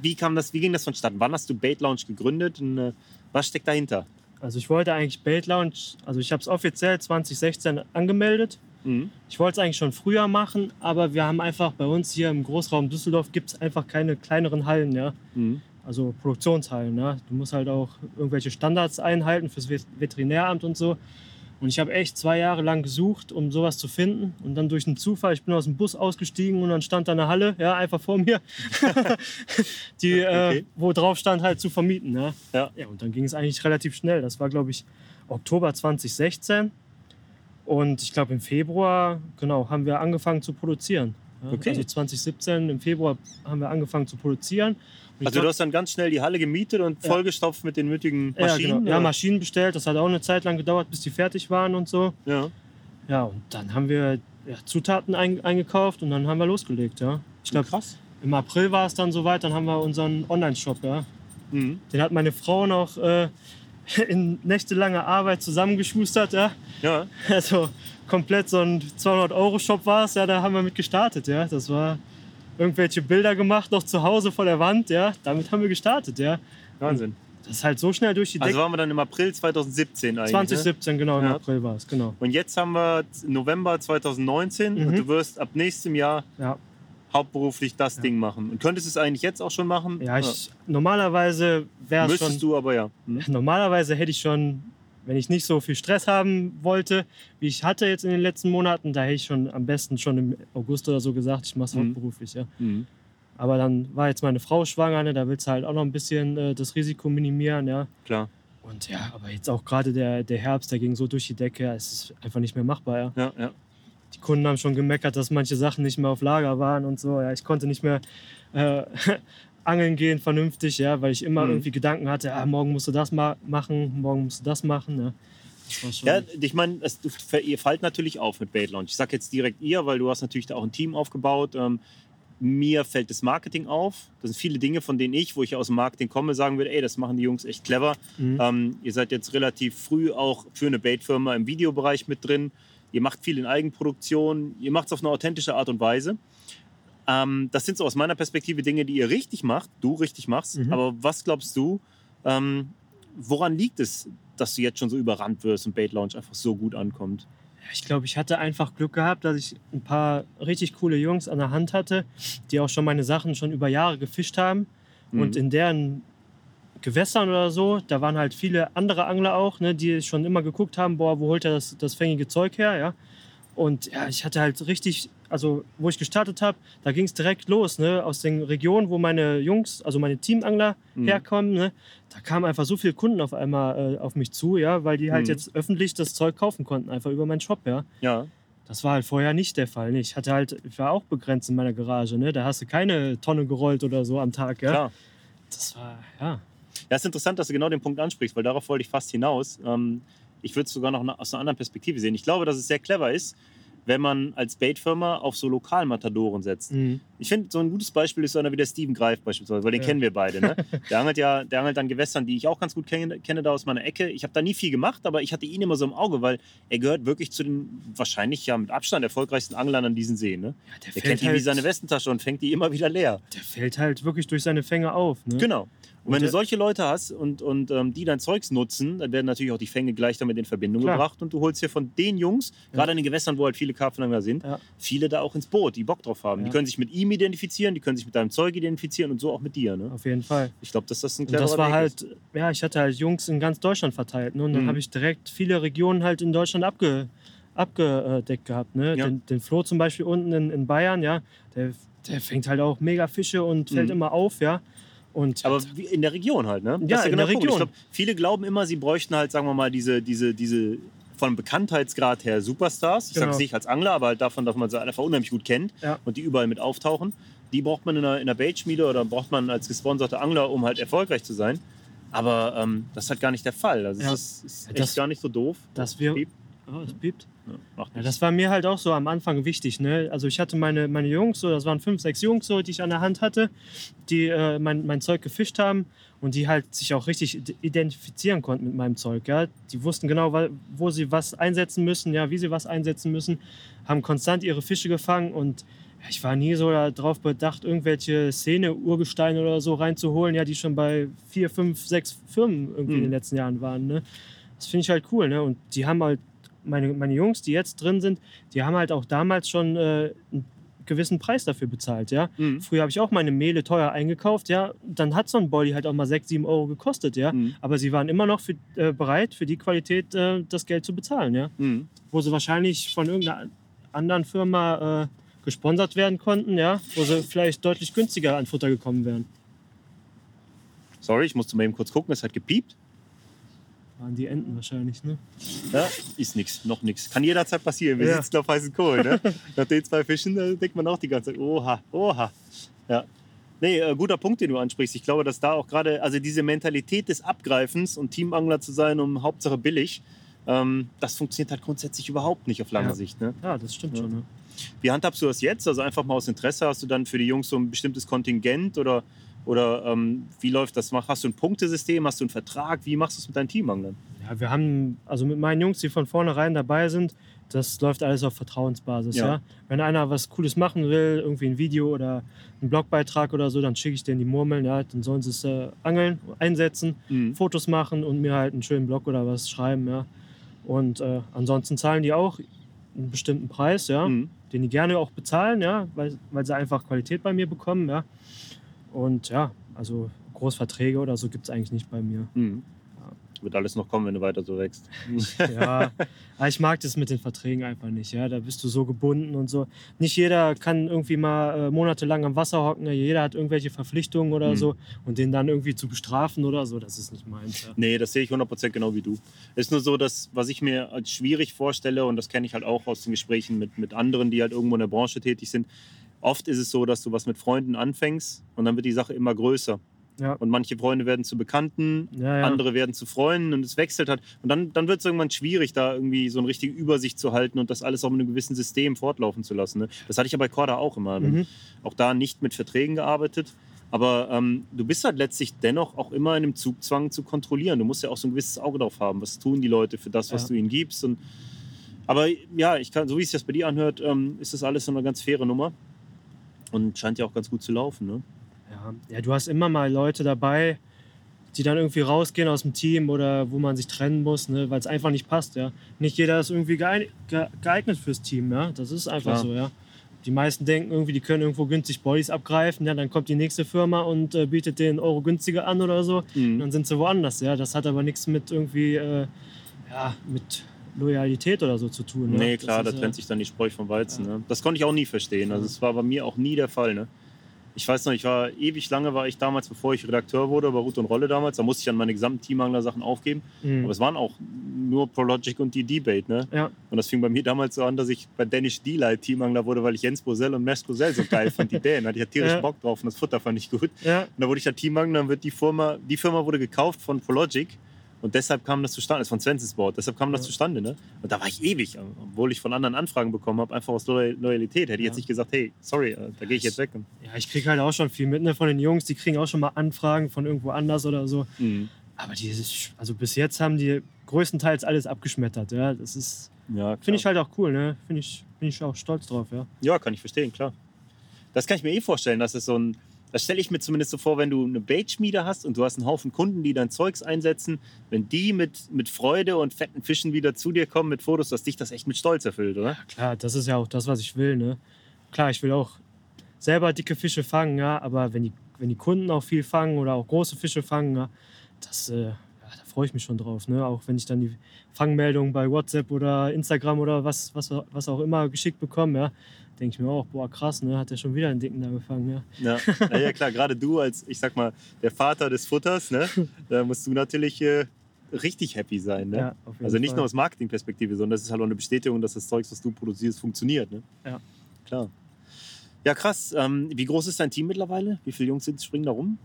wie, kam das, wie ging das vonstatten? Wann hast du Bait Lounge gegründet und äh, was steckt dahinter? Also ich wollte eigentlich Bait Lounge, also ich habe es offiziell 2016 angemeldet. Mhm. Ich wollte es eigentlich schon früher machen, aber wir haben einfach bei uns hier im Großraum Düsseldorf gibt es einfach keine kleineren Hallen, ja. Mhm. Also Produktionshallen, ja. Du musst halt auch irgendwelche Standards einhalten fürs Vet- Veterinäramt und so. Und ich habe echt zwei Jahre lang gesucht, um sowas zu finden. Und dann durch einen Zufall, ich bin aus dem Bus ausgestiegen und dann stand da eine Halle, ja, einfach vor mir, die, Okay. äh, wo drauf stand, halt zu vermieten. Ja. Ja. ja, und dann ging es eigentlich relativ schnell. Das war, glaube ich, Oktober 2016. Und ich glaube, im Februar, genau, haben wir angefangen zu produzieren. Ja, Okay. Also 2017, im Februar haben wir angefangen zu produzieren. Also glaub- du hast dann ganz schnell die Halle gemietet und Ja. vollgestopft mit den nötigen ja, Maschinen? genau. ja? Maschinen bestellt. Das hat auch eine Zeit lang gedauert, bis die fertig waren und so. ja. Ja, und dann haben wir ja, Zutaten ein, eingekauft und dann haben wir losgelegt. Ja. Ich glaube, krass. im April war es dann soweit, dann haben wir unseren Online-Shop. Ja. Mhm. Den hat meine Frau noch äh, in nächtelanger Arbeit zusammengeschustert. Ja. Ja. Also komplett so ein 200-Euro-Shop war es. Ja, da haben wir mit gestartet. Ja. Das war irgendwelche Bilder gemacht, noch zu Hause vor der Wand. Ja. Damit haben wir gestartet. Ja. Wahnsinn. Das ist halt so schnell durch die Also Decke. waren wir dann im April 2017 eigentlich. Ne? 2017, genau, im Ja. April war es, genau. Und jetzt haben wir November 2019 und Mhm. du wirst ab nächstem Jahr Ja, hauptberuflich das Ding machen. Und könntest es eigentlich jetzt auch schon machen? ja ich, normalerweise wäre es Müsstest schon. du aber ja. Hm? Normalerweise hätte ich schon, wenn ich nicht so viel Stress haben wollte, wie ich hatte jetzt in den letzten Monaten, da hätte ich schon am besten schon im August oder so gesagt, ich mache es Mhm. hauptberuflich. Ja. Mhm. Aber dann war jetzt meine Frau schwanger, ne, da willst du halt auch noch ein bisschen äh, das Risiko minimieren. Ja. Klar. Und ja, aber jetzt auch gerade der, der Herbst, der ging so durch die Decke, ja, es ist einfach nicht mehr machbar. Ja. Ja, ja. Die Kunden haben schon gemeckert, dass manche Sachen nicht mehr auf Lager waren und so. Ja, ich konnte nicht mehr äh, angeln gehen vernünftig, ja, weil ich immer Mhm. irgendwie Gedanken hatte, ah, morgen musst du das ma machen, morgen musst du das machen. Ja. War schon- Ja, ich meine, ihr fallt natürlich auf mit Bait Lounge. Ich sage jetzt direkt ihr, weil du hast natürlich da auch ein Team aufgebaut. Ähm, mir fällt das Marketing auf. Das sind viele Dinge, von denen ich, wo ich aus dem Marketing komme, sagen würde, ey, das machen die Jungs echt clever. Mhm. Ähm, ihr seid jetzt relativ früh auch für eine Bait-Firma im Videobereich mit drin. Ihr macht viel in Eigenproduktion. Ihr macht es auf eine authentische Art und Weise. Ähm, das sind so aus meiner Perspektive Dinge, die ihr richtig macht, du richtig machst. Mhm. Aber was glaubst du, ähm, woran liegt es, dass du jetzt schon so überrannt wirst und Bait Lounge einfach so gut ankommt? Ich glaube, ich hatte einfach Glück gehabt, dass ich ein paar richtig coole Jungs an der Hand hatte, die auch schon meine Sachen schon über Jahre gefischt haben. Mhm. Und in deren Gewässern oder so, da waren halt viele andere Angler auch, ne, die schon immer geguckt haben, boah, wo holt er das, das fängige Zeug her, ja. Und ja, ich hatte halt richtig, also wo ich gestartet habe, da ging es direkt los, ne, aus den Regionen, wo meine Jungs, also meine Teamangler Mhm. herkommen, ne, da kamen einfach so viele Kunden auf einmal äh, auf mich zu, ja, weil die halt Mhm. jetzt öffentlich das Zeug kaufen konnten, einfach über meinen Shop, ja. Ja, Das war halt vorher nicht der Fall. Ne? Ich hatte halt, ich war auch begrenzt in meiner Garage, ne? Da hast du keine Tonne gerollt oder so am Tag, ja. klar. Das war, ja. Ja, es ist interessant, dass du genau den Punkt ansprichst, weil darauf wollte ich fast hinaus. Ähm, ich würde es sogar noch aus einer anderen Perspektive sehen. Ich glaube, dass es sehr clever ist, wenn man als Bait-Firma auf so Lokalmatadoren setzt. Mhm. Ich finde, so ein gutes Beispiel ist so einer wie der Steven Greif beispielsweise, weil den Ja. kennen wir beide. Ne? Der angelt ja der angelt an Gewässern, die ich auch ganz gut kenne, kenne da aus meiner Ecke. Ich habe da nie viel gemacht, aber ich hatte ihn immer so im Auge, weil er gehört wirklich zu den wahrscheinlich ja mit Abstand erfolgreichsten Anglern an diesen Seen. Ne? Ja, der, Der kennt die wie seine Westentasche und fängt die immer wieder leer. der fällt halt wirklich durch seine Fänge auf. Ne? Genau. Und wenn Und du der- solche Leute hast und, und ähm, die dein Zeugs nutzen, dann werden natürlich auch die Fänge gleich damit in Verbindung Klar. gebracht und du holst hier von den Jungs, gerade in den Gewässern, wo halt viele Karpfenangler sind, Ja. viele da auch ins Boot, die Bock drauf haben. Die Ja. können sich mit ihm identifizieren, die können sich mit deinem Zeug identifizieren und so auch mit dir. Ne? Auf jeden Fall. Ich glaube, dass das ein Und cleverer das war Weg halt, ist. ja, ich hatte halt Jungs in ganz Deutschland verteilt. Ne? Und dann Mhm. habe ich direkt viele Regionen halt in Deutschland abge, abgedeckt gehabt. Ne? Ja. Den, den Flo zum Beispiel unten in, in Bayern, ja, der, der fängt halt auch mega Fische und fällt Mhm. immer auf, ja. Und Aber wie in der Region halt, ne? Ja, in genau der Punkt. Region. Ich glaube, viele glauben immer, sie bräuchten halt, sagen wir mal, diese, diese, diese von Bekanntheitsgrad her Superstars. Ich Genau. sage es nicht als Angler, aber halt davon, dass man sie einfach unheimlich gut kennt Ja. und die überall mit auftauchen. Die braucht man in einer, in einer Baitschmiede oder braucht man als gesponserte Angler, um halt erfolgreich zu sein. Aber ähm, das ist halt gar nicht der Fall. Also Ja. ist, ist echt Das- gar nicht so doof. dass wir. Oh, es piept. Ja, macht Ja, das war mir halt auch so am Anfang wichtig. Ne? Also ich hatte meine, meine Jungs, so, das waren fünf, sechs Jungs, so, die ich an der Hand hatte, die äh, mein, mein Zeug gefischt haben und die halt sich auch richtig id- identifizieren konnten mit meinem Zeug. Ja? Die wussten genau, wo sie was einsetzen müssen, ja, wie sie was einsetzen müssen, haben konstant ihre Fische gefangen und ich war nie so darauf bedacht, irgendwelche Szene-Urgesteine oder so reinzuholen, ja, die schon bei vier, fünf, sechs Firmen irgendwie in Mhm. den letzten Jahren waren. Ne? Das finde ich halt cool. Ne? Und die haben halt meine, meine Jungs, die jetzt drin sind, die haben halt auch damals schon äh, einen gewissen Preis dafür bezahlt, ja. Mhm. Früher habe ich auch meine Mehle teuer eingekauft, ja. Dann hat so ein Body halt auch mal 6, 7 Euro gekostet, ja. Mhm. Aber sie waren immer noch für, äh, bereit, für die Qualität äh, das Geld zu bezahlen, ja. Mhm. Wo sie wahrscheinlich von irgendeiner anderen Firma äh, gesponsert werden konnten, ja. Wo sie vielleicht deutlich günstiger an Futter gekommen wären. Sorry, ich musste mal eben kurz gucken, es hat gepiept. Waren die Enten wahrscheinlich, ne? Ja, ist nichts, noch nichts. Kann jederzeit passieren. Wir Ja. sitzen auf heißen Kohlen. Ne? Nach den zwei Fischen da denkt man auch die ganze Zeit, oha, oha. Ja. Nee, äh, guter Punkt, den du ansprichst. Ich glaube, dass da auch gerade, also diese Mentalität des Abgreifens und Teamangler zu sein, um Hauptsache billig, ähm, das funktioniert halt grundsätzlich überhaupt nicht auf lange Ja. Sicht. Ne? Ja, das stimmt Ja. schon, ne? Wie handhabst du das jetzt? Also einfach mal aus Interesse, hast du dann für die Jungs so ein bestimmtes Kontingent oder, oder ähm, wie läuft das? Hast du ein Punktesystem, hast du einen Vertrag? Wie machst du es mit deinen Teamanglern? Ja, wir haben, also mit meinen Jungs, die von vornherein dabei sind, das läuft alles auf Vertrauensbasis. Ja. Ja. Wenn einer was Cooles machen will, irgendwie ein Video oder einen Blogbeitrag oder so, dann schicke ich denen die Murmeln, ja, dann sollen sie es äh, angeln, einsetzen, Mhm. Fotos machen und mir halt einen schönen Blog oder was schreiben, ja. Und äh, ansonsten zahlen die auch einen bestimmten Preis, ja, Mhm. den die gerne auch bezahlen, ja, weil, weil sie einfach Qualität bei mir bekommen, ja. Und ja, also Großverträge oder so gibt es eigentlich nicht bei mir. Mhm. Wird alles noch kommen, wenn du weiter so wächst. Ja, aber ich mag das mit den Verträgen einfach nicht. Ja, da bist du so gebunden und so. Nicht jeder kann irgendwie mal äh, monatelang am Wasser hocken. Ja, Jeder hat irgendwelche Verpflichtungen oder Mhm. so und den dann irgendwie zu bestrafen oder so, das ist nicht meins. Ja. Nee, das sehe ich 100% genau wie du. Ist nur so, dass, was ich mir als schwierig vorstelle, und das kenne ich halt auch aus den Gesprächen mit, mit anderen, die halt irgendwo in der Branche tätig sind, oft ist es so, dass du was mit Freunden anfängst und dann wird die Sache immer größer. Ja. Und manche Freunde werden zu Bekannten, Ja, ja. andere werden zu Freunden und es wechselt halt. Und dann, dann wird es irgendwann schwierig, da irgendwie so eine richtige Übersicht zu halten und das alles auch mit einem gewissen System fortlaufen zu lassen. Ne? Das hatte ich ja bei Corda auch immer. Mhm. Auch da nicht mit Verträgen gearbeitet. Aber ähm, du bist halt letztlich dennoch auch immer in einem Zugzwang zu kontrollieren. Du musst ja auch so ein gewisses Auge drauf haben. Was tun die Leute für das, was du ihnen gibst? Und, aber ja, ich kann, so wie es sich das bei dir anhört, ähm, ist das alles so eine ganz faire Nummer. Und scheint ja auch ganz gut zu laufen. Ne? Ja. ja, du hast immer mal Leute dabei, die dann irgendwie rausgehen aus dem Team oder wo man sich trennen muss, ne, weil es einfach nicht passt. Ja. Nicht jeder ist irgendwie geeignet, fürs Team. Ja. Das ist einfach Klar. so. Ja. Die meisten denken irgendwie, die können irgendwo günstig Bodies abgreifen. Ja, dann kommt die nächste Firma und äh, bietet den Euro günstiger an oder so. Mhm. Dann sind sie woanders. Ja. Das hat aber nichts mit irgendwie äh, ja, mit Loyalität oder so zu tun. Ne? Nee, klar, da trennt sich dann die Spreu vom Weizen. Ne? Das konnte ich auch nie verstehen. Also es war bei mir auch nie der Fall. Ne? Ich weiß noch, ich war ewig lange, war ich damals, bevor ich Redakteur wurde, bei Ruth und Rolle damals, da musste ich dann meine gesamten Teammangler-Sachen aufgeben. Mhm. Aber es waren auch nur Prologic und die Debate. Ne? Ja. Und das fing bei mir damals so an, dass ich bei Danish D-Light Teamangler wurde, weil ich Jens Bosell und Mesh Bosell so geil fand, die. Ich hatte tierisch Ja. Bock drauf und das Futter fand ich gut. ja, Und da wurde ich da Teamangler, dann wird die Firma, die Firma wurde gekauft von Prologic und deshalb kam das zustande, das ist von Svenssons Board, deshalb kam das Ja. zustande. Ne? Und da war ich ewig, obwohl ich von anderen Anfragen bekommen habe, einfach aus Loyal- Loyalität. Hätte ich Ja. jetzt nicht gesagt, hey, sorry, äh, da gehe ich jetzt weg. ja, ich kriege halt auch schon viel mit ne, von den Jungs. Die kriegen auch schon mal Anfragen von irgendwo anders oder so. Mhm. Aber die, also bis jetzt haben die größtenteils alles abgeschmettert. Ja, das ist, Ja, finde ich halt auch cool. Ne, finde ich, bin ich auch stolz drauf. Ja. Ja, kann ich verstehen, klar. Das kann ich mir eh vorstellen, dass es so ein. Das stelle ich mir zumindest so vor, wenn du eine Baitschmiede hast und du hast einen Haufen Kunden, die dein Zeugs einsetzen, wenn die mit, mit Freude und fetten Fischen wieder zu dir kommen mit Fotos, dass dich das echt mit Stolz erfüllt, oder? Klar, das ist ja auch das, was ich will. Ne? Klar, ich will auch selber dicke Fische fangen, ja, aber wenn die, wenn die Kunden auch viel fangen oder auch große Fische fangen, ja, das, äh, ja, da freue ich mich schon drauf. Ne? Auch wenn ich dann die Fangmeldungen bei WhatsApp oder Instagram oder was, was, was auch immer geschickt bekomme, ja, denke ich mir auch, boah, krass, ne? hat er schon wieder einen Dicken da gefangen. Ja. Ja, ja, ja klar, gerade du als, ich sag mal, der Vater des Futters, ne, da musst du natürlich äh, richtig happy sein. Ne? Ja, also nicht Fall. nur aus Marketingperspektive, sondern das ist halt auch eine Bestätigung, dass das Zeugs, was du produzierst, funktioniert. Ne? Ja. Klar. Ja, krass. Ähm, wie groß ist dein Team mittlerweile? Wie viele Jungs sind, springen da rum?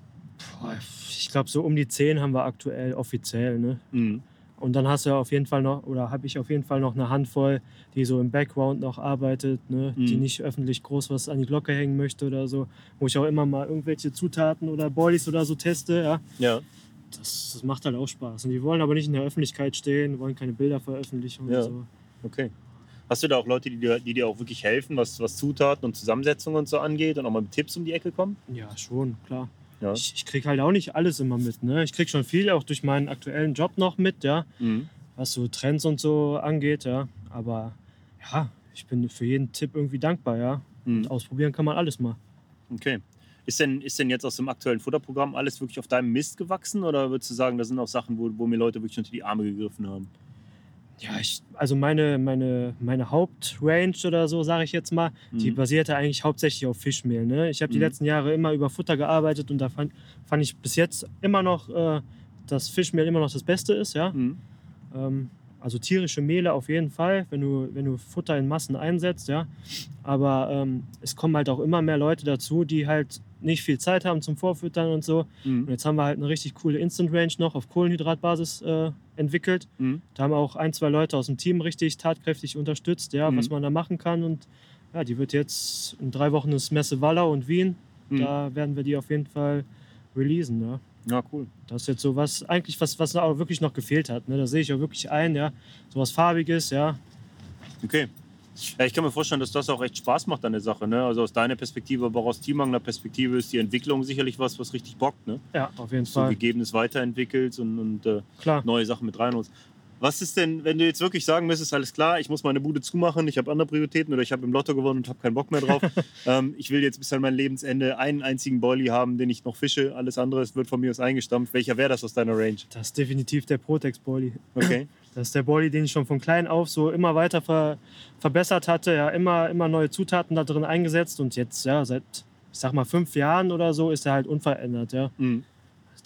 Boah, ich glaube, so um die 10 haben wir aktuell offiziell. Ne? Mhm. Und dann hast du ja auf jeden Fall noch, oder habe ich auf jeden Fall noch eine Handvoll, die so im Background noch arbeitet, ne? die Mhm. nicht öffentlich groß was an die Glocke hängen möchte oder so, wo ich auch immer mal irgendwelche Zutaten oder Boilies oder so teste. Ja? Ja. Das, das macht halt auch Spaß. Und die wollen aber nicht in der Öffentlichkeit stehen, wollen keine Bilder veröffentlichen Ja. so. Okay. Hast du da auch Leute, die dir, die dir auch wirklich helfen, was, was Zutaten und Zusammensetzungen und so angeht und auch mal mit Tipps um die Ecke kommen? Ja, schon, klar. Ja. Ich, ich kriege halt auch nicht alles immer mit. Ne? Ich kriege schon viel auch durch meinen aktuellen Job noch mit, ja. Mhm. was so Trends und so angeht, ja. Aber ja, ich bin für jeden Tipp irgendwie dankbar, ja. Mhm. Und ausprobieren kann man alles mal. Okay. Ist denn, ist denn jetzt aus dem aktuellen Futterprogramm alles wirklich auf deinem Mist gewachsen oder würdest du sagen, das sind auch Sachen, wo, wo mir Leute wirklich unter die Arme gegriffen haben? Ja, ich, also meine, meine, meine Hauptrange oder so, sage ich jetzt mal, die Mhm. basierte eigentlich hauptsächlich auf Fischmehl. Ne? Ich habe die Mhm. letzten Jahre immer über Futter gearbeitet und da fand, fand ich bis jetzt immer noch, äh, dass Fischmehl immer noch das Beste ist, ja. Mhm. Ähm, also tierische Mehle auf jeden Fall, wenn du, wenn du Futter in Massen einsetzt, ja. Aber ähm, es kommen halt auch immer mehr Leute dazu, die halt nicht viel Zeit haben zum Vorfüttern und so. Und Mhm. jetzt haben wir halt eine richtig coole Instant Range noch auf Kohlenhydratbasis äh, entwickelt. Mhm. Da haben auch ein, zwei Leute aus dem Team richtig tatkräftig unterstützt, ja, Mhm. was man da machen kann. Und ja, die wird jetzt in drei Wochen ist Messe Wallau und Wien. Mhm. Da werden wir die auf jeden Fall releasen, ja. Ja, cool. Das ist jetzt so was, eigentlich was, was auch wirklich noch gefehlt hat. Ne? Da sehe ich auch wirklich ein, ja. So was Farbiges, ja. Okay. Ja, ich kann mir vorstellen, dass das auch echt Spaß macht an der Sache. Ne? Also aus deiner Perspektive, aber auch aus Teamangler Perspektive ist die Entwicklung sicherlich was, was richtig bockt. Ne? Ja, auf jeden So Fall. Gegebenes weiterentwickelt und, und äh, neue Sachen mit reinholst. Was ist denn, wenn du jetzt wirklich sagen müsstest, alles klar, ich muss meine Bude zumachen, ich habe andere Prioritäten oder ich habe im Lotto gewonnen und habe keinen Bock mehr drauf. ähm, ich will jetzt bis an mein Lebensende einen einzigen Boilie haben, den ich noch fische. Alles andere wird von mir aus eingestampft. Welcher wäre das aus deiner Range? Das ist definitiv der Protex Boilie. Okay. Das ist der Boilie, den ich schon von klein auf so immer weiter ver verbessert hatte. Ja, immer, immer neue Zutaten da drin eingesetzt und jetzt, ja, seit, ich sag mal, fünf Jahren oder so ist er halt unverändert, ja. Mhm.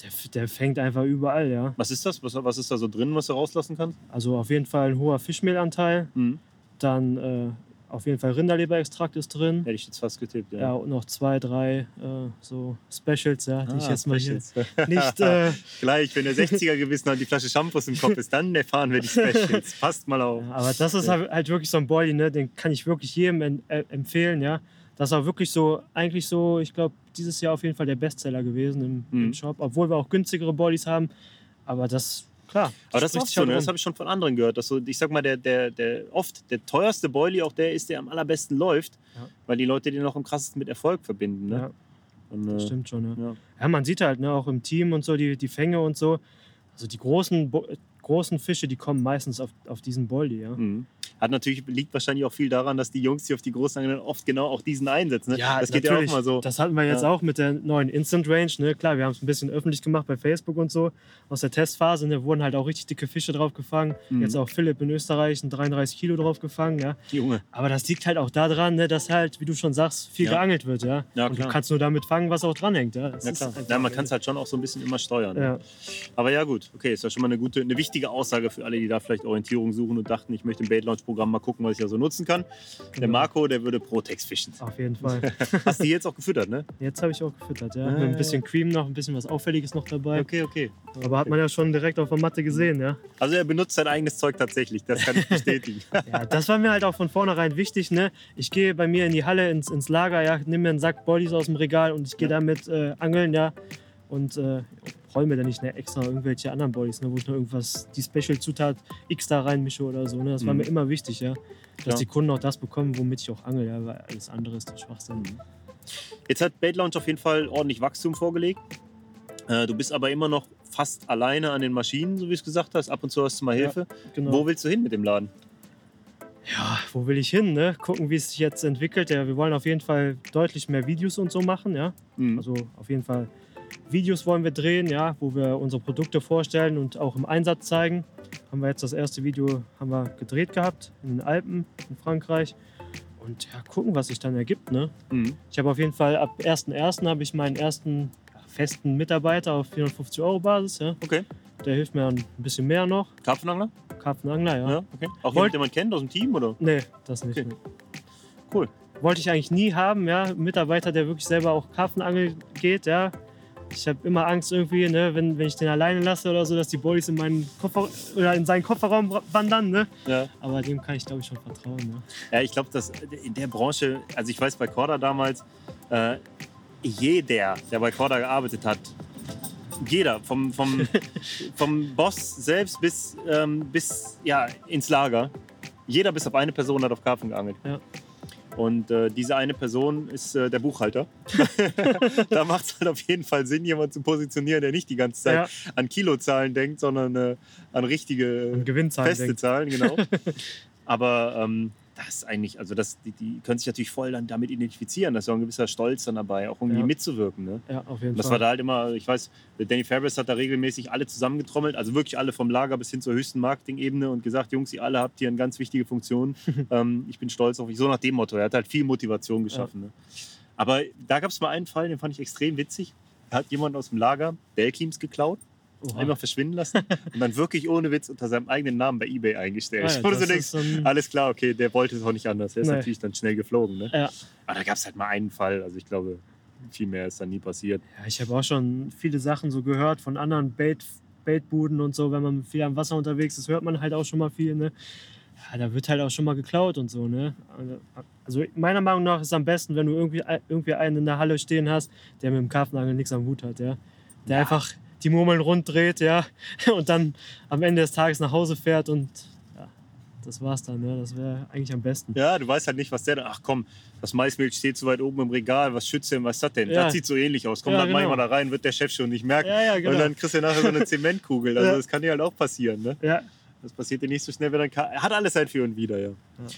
Der, der fängt einfach überall, ja. Was ist das? Was, was ist da so drin, was du rauslassen kannst? Also auf jeden Fall ein hoher Fischmehlanteil. Mhm. Dann äh, auf jeden Fall Rinderleberextrakt ist drin. Hätte ich jetzt fast getippt, ja. Ja, und noch zwei, drei äh, so Specials, ja, die ich Ah, jetzt mal hier nicht. Äh, Gleich, wenn der 60er gewissen hat, die Flasche Shampoos im Kopf ist, dann erfahren wir die Specials. Passt mal auf. Ja, aber das ist halt, halt wirklich so ein Body, ne? den kann ich wirklich jedem en- äh, empfehlen. Ja? Das auch wirklich so, eigentlich so, ich glaube, dieses Jahr auf jeden Fall der Bestseller gewesen im, Mhm. im Shop, obwohl wir auch günstigere Bodies haben. Aber das, klar. Aber das ist spricht oft sich so, halt ne? das habe ich schon von anderen gehört. Dass so, ich sag mal, der, der, der oft der teuerste Boilie auch der ist, der am allerbesten läuft, Ja. weil die Leute den auch am krassesten mit Erfolg verbinden. Ne? Ja, Und, das äh, stimmt schon. Ja. ja. ja, man sieht halt ne, auch im Team und so die, die Fänge und so. Also die großen, Bo großen Fische, die kommen meistens auf, auf diesen Body. Ja. Mhm. Hat natürlich, liegt wahrscheinlich auch viel daran, dass die Jungs, die auf die großen Angeln oft genau auch diesen einsetzen. Ne? das geht ja auch natürlich. mal so. Das hatten wir jetzt Ja. auch mit der neuen Instant Range. Ne? Klar, wir haben es ein bisschen öffentlich gemacht bei Facebook und so. Aus der Testphase ne, wurden halt auch richtig dicke Fische drauf gefangen. Mhm. Jetzt auch Philipp in Österreich ein 33 Kilo drauf gefangen. Ja? Junge. Aber das liegt halt auch daran, ne, dass halt, wie du schon sagst, viel Ja. geangelt wird. Ja? Ja, und du kannst nur damit fangen, was auch dranhängt. Ja, Das Ja, klar. Ja, man kann es halt schon auch so ein bisschen immer steuern. ne? Ja. Aber ja, gut. Okay, ist ja schon mal eine gute, eine wichtige Aussage für alle, die da vielleicht Orientierung suchen und dachten, ich möchte im Bait Launch Programm mal gucken, was ich da so nutzen kann. Der Genau. Marco, der würde Protex fischen. Auf jeden Fall. Hast du die jetzt auch gefüttert, ne? Jetzt habe ich auch gefüttert, ja. Ah, Mit ein bisschen Cream noch, ein bisschen was Auffälliges noch dabei. Okay, okay. Aber hat man ja schon direkt auf der Matte gesehen, ja. Also er benutzt sein eigenes Zeug tatsächlich, das kann ich bestätigen. Ja, das war mir halt auch von vornherein wichtig. Ne? Ich gehe bei mir in die Halle, ins, ins Lager, ja, nehme mir einen Sack Bodies aus dem Regal und ich gehe damit äh, angeln, ja. Und äh, roll mir dann nicht ne, extra irgendwelche anderen Bodies, ne, wo ich noch irgendwas, die Special-Zutat X da reinmische oder so. Ne? Das war Mhm. mir immer wichtig, ja. Dass Ja. die Kunden auch das bekommen, womit ich auch angel, ja, weil alles andere ist der Schwachsinn. Jetzt hat Bait Launch auf jeden Fall ordentlich Wachstum vorgelegt. Äh, du bist aber immer noch fast alleine an den Maschinen, so wie du es gesagt hast. Ab und zu hast du mal Ja, Hilfe. Genau. Wo willst du hin mit dem Laden? Ja, wo will ich hin? Ne? Gucken, wie es sich jetzt entwickelt. Ja, wir wollen auf jeden Fall deutlich mehr Videos und so machen, ja. Mhm. Also auf jeden Fall Videos wollen wir drehen, ja, wo wir unsere Produkte vorstellen und auch im Einsatz zeigen. Haben wir jetzt das erste Video haben wir gedreht gehabt in den Alpen in Frankreich. Und ja, gucken, was sich dann ergibt. Ne? Mhm. Ich habe auf jeden Fall ab 1.1. habe ich meinen ersten ja, festen Mitarbeiter auf 450 Euro Basis. Ja. Okay. Der hilft mir ein bisschen mehr noch. Karpfenangler? Karpfenangler, ja. Ja. okay. Auch Wollt- jemand, den man kennt aus dem Team, oder? Nee, das nicht. Okay. Cool. Wollte ich eigentlich nie haben, ja. Ein Mitarbeiter, der wirklich selber auch Karpfenangeln geht, ja. Ich habe immer Angst irgendwie, ne, wenn, wenn ich den alleine lasse oder so, dass die Bodies in meinen Koffer oder in seinen Kofferraum wandern, ne. Ja. Aber dem kann ich glaube ich schon vertrauen, ne. Ja, ich glaube, dass in der Branche, also ich weiß bei Corda damals, äh, jeder, der bei Corda gearbeitet hat, jeder, vom, vom, vom Boss selbst bis, ähm, bis ja, ins Lager, jeder bis auf eine Person hat auf Karpfen geangelt. Ja. Und äh, diese eine Person ist äh, der Buchhalter. da macht es halt auf jeden Fall Sinn, jemanden zu positionieren, der nicht die ganze Zeit Ja, an Kilozahlen denkt, sondern äh, an richtige Gewinnzahlen feste denkt. Zahlen, genau. Aber ähm, das ist eigentlich, also das, die, die können sich natürlich voll dann damit identifizieren. Da ist ja auch ein gewisser Stolz dann dabei, auch irgendwie Ja. mitzuwirken. Ne? Ja, auf jeden das Fall. war da halt immer, ich weiß, Danny Fabris hat da regelmäßig alle zusammengetrommelt, also wirklich alle vom Lager bis hin zur höchsten Marketing-Ebene und gesagt, Jungs, ihr alle habt hier eine ganz wichtige Funktion. ähm, ich bin stolz auf euch. So nach dem Motto. Er hat halt viel Motivation geschaffen. Ne? Aber da gab es mal einen Fall, den fand ich extrem witzig. Da hat jemand aus dem Lager Bellkeams geklaut, Oha. einfach verschwinden lassen und dann wirklich ohne Witz unter seinem eigenen Namen bei Ebay eingestellt. Ah ja, so denkst, ein- alles klar, okay, der wollte es auch nicht anders. Der ist Nee. natürlich dann schnell geflogen. Ne? Ja. Aber da gab es halt mal einen Fall. Also ich glaube, viel mehr ist dann nie passiert. Ja, ich habe auch schon viele Sachen so gehört von anderen Bait, Baitbuden und so, wenn man viel am Wasser unterwegs ist, hört man halt auch schon mal viel, ne? Ja, da wird halt auch schon mal geklaut und so, ne? Also meiner Meinung nach ist es am besten, wenn du irgendwie, irgendwie einen in der Halle stehen hast, der mit dem Karpfenangeln nichts am Hut hat, ja? Der einfach die Murmeln rund dreht, ja? Und dann am Ende des Tages nach Hause fährt und ja, das war's dann, ne? Das wäre eigentlich am besten. Ja, du weißt halt nicht, was der da. Ach komm, das Maismilch steht so weit oben im Regal. Was schützt denn? Was ist das denn? Ja. Das sieht so ähnlich aus. Komm, Ja, dann mach ich genau. mal da rein, wird der Chef schon nicht merken. Ja, ja, genau. Und dann kriegst du nachher so eine Zementkugel. Also Ja. das kann dir halt auch passieren. Ne? Ja, Das passiert dir nicht so schnell, wenn dann hat alles halt für und wieder, ja.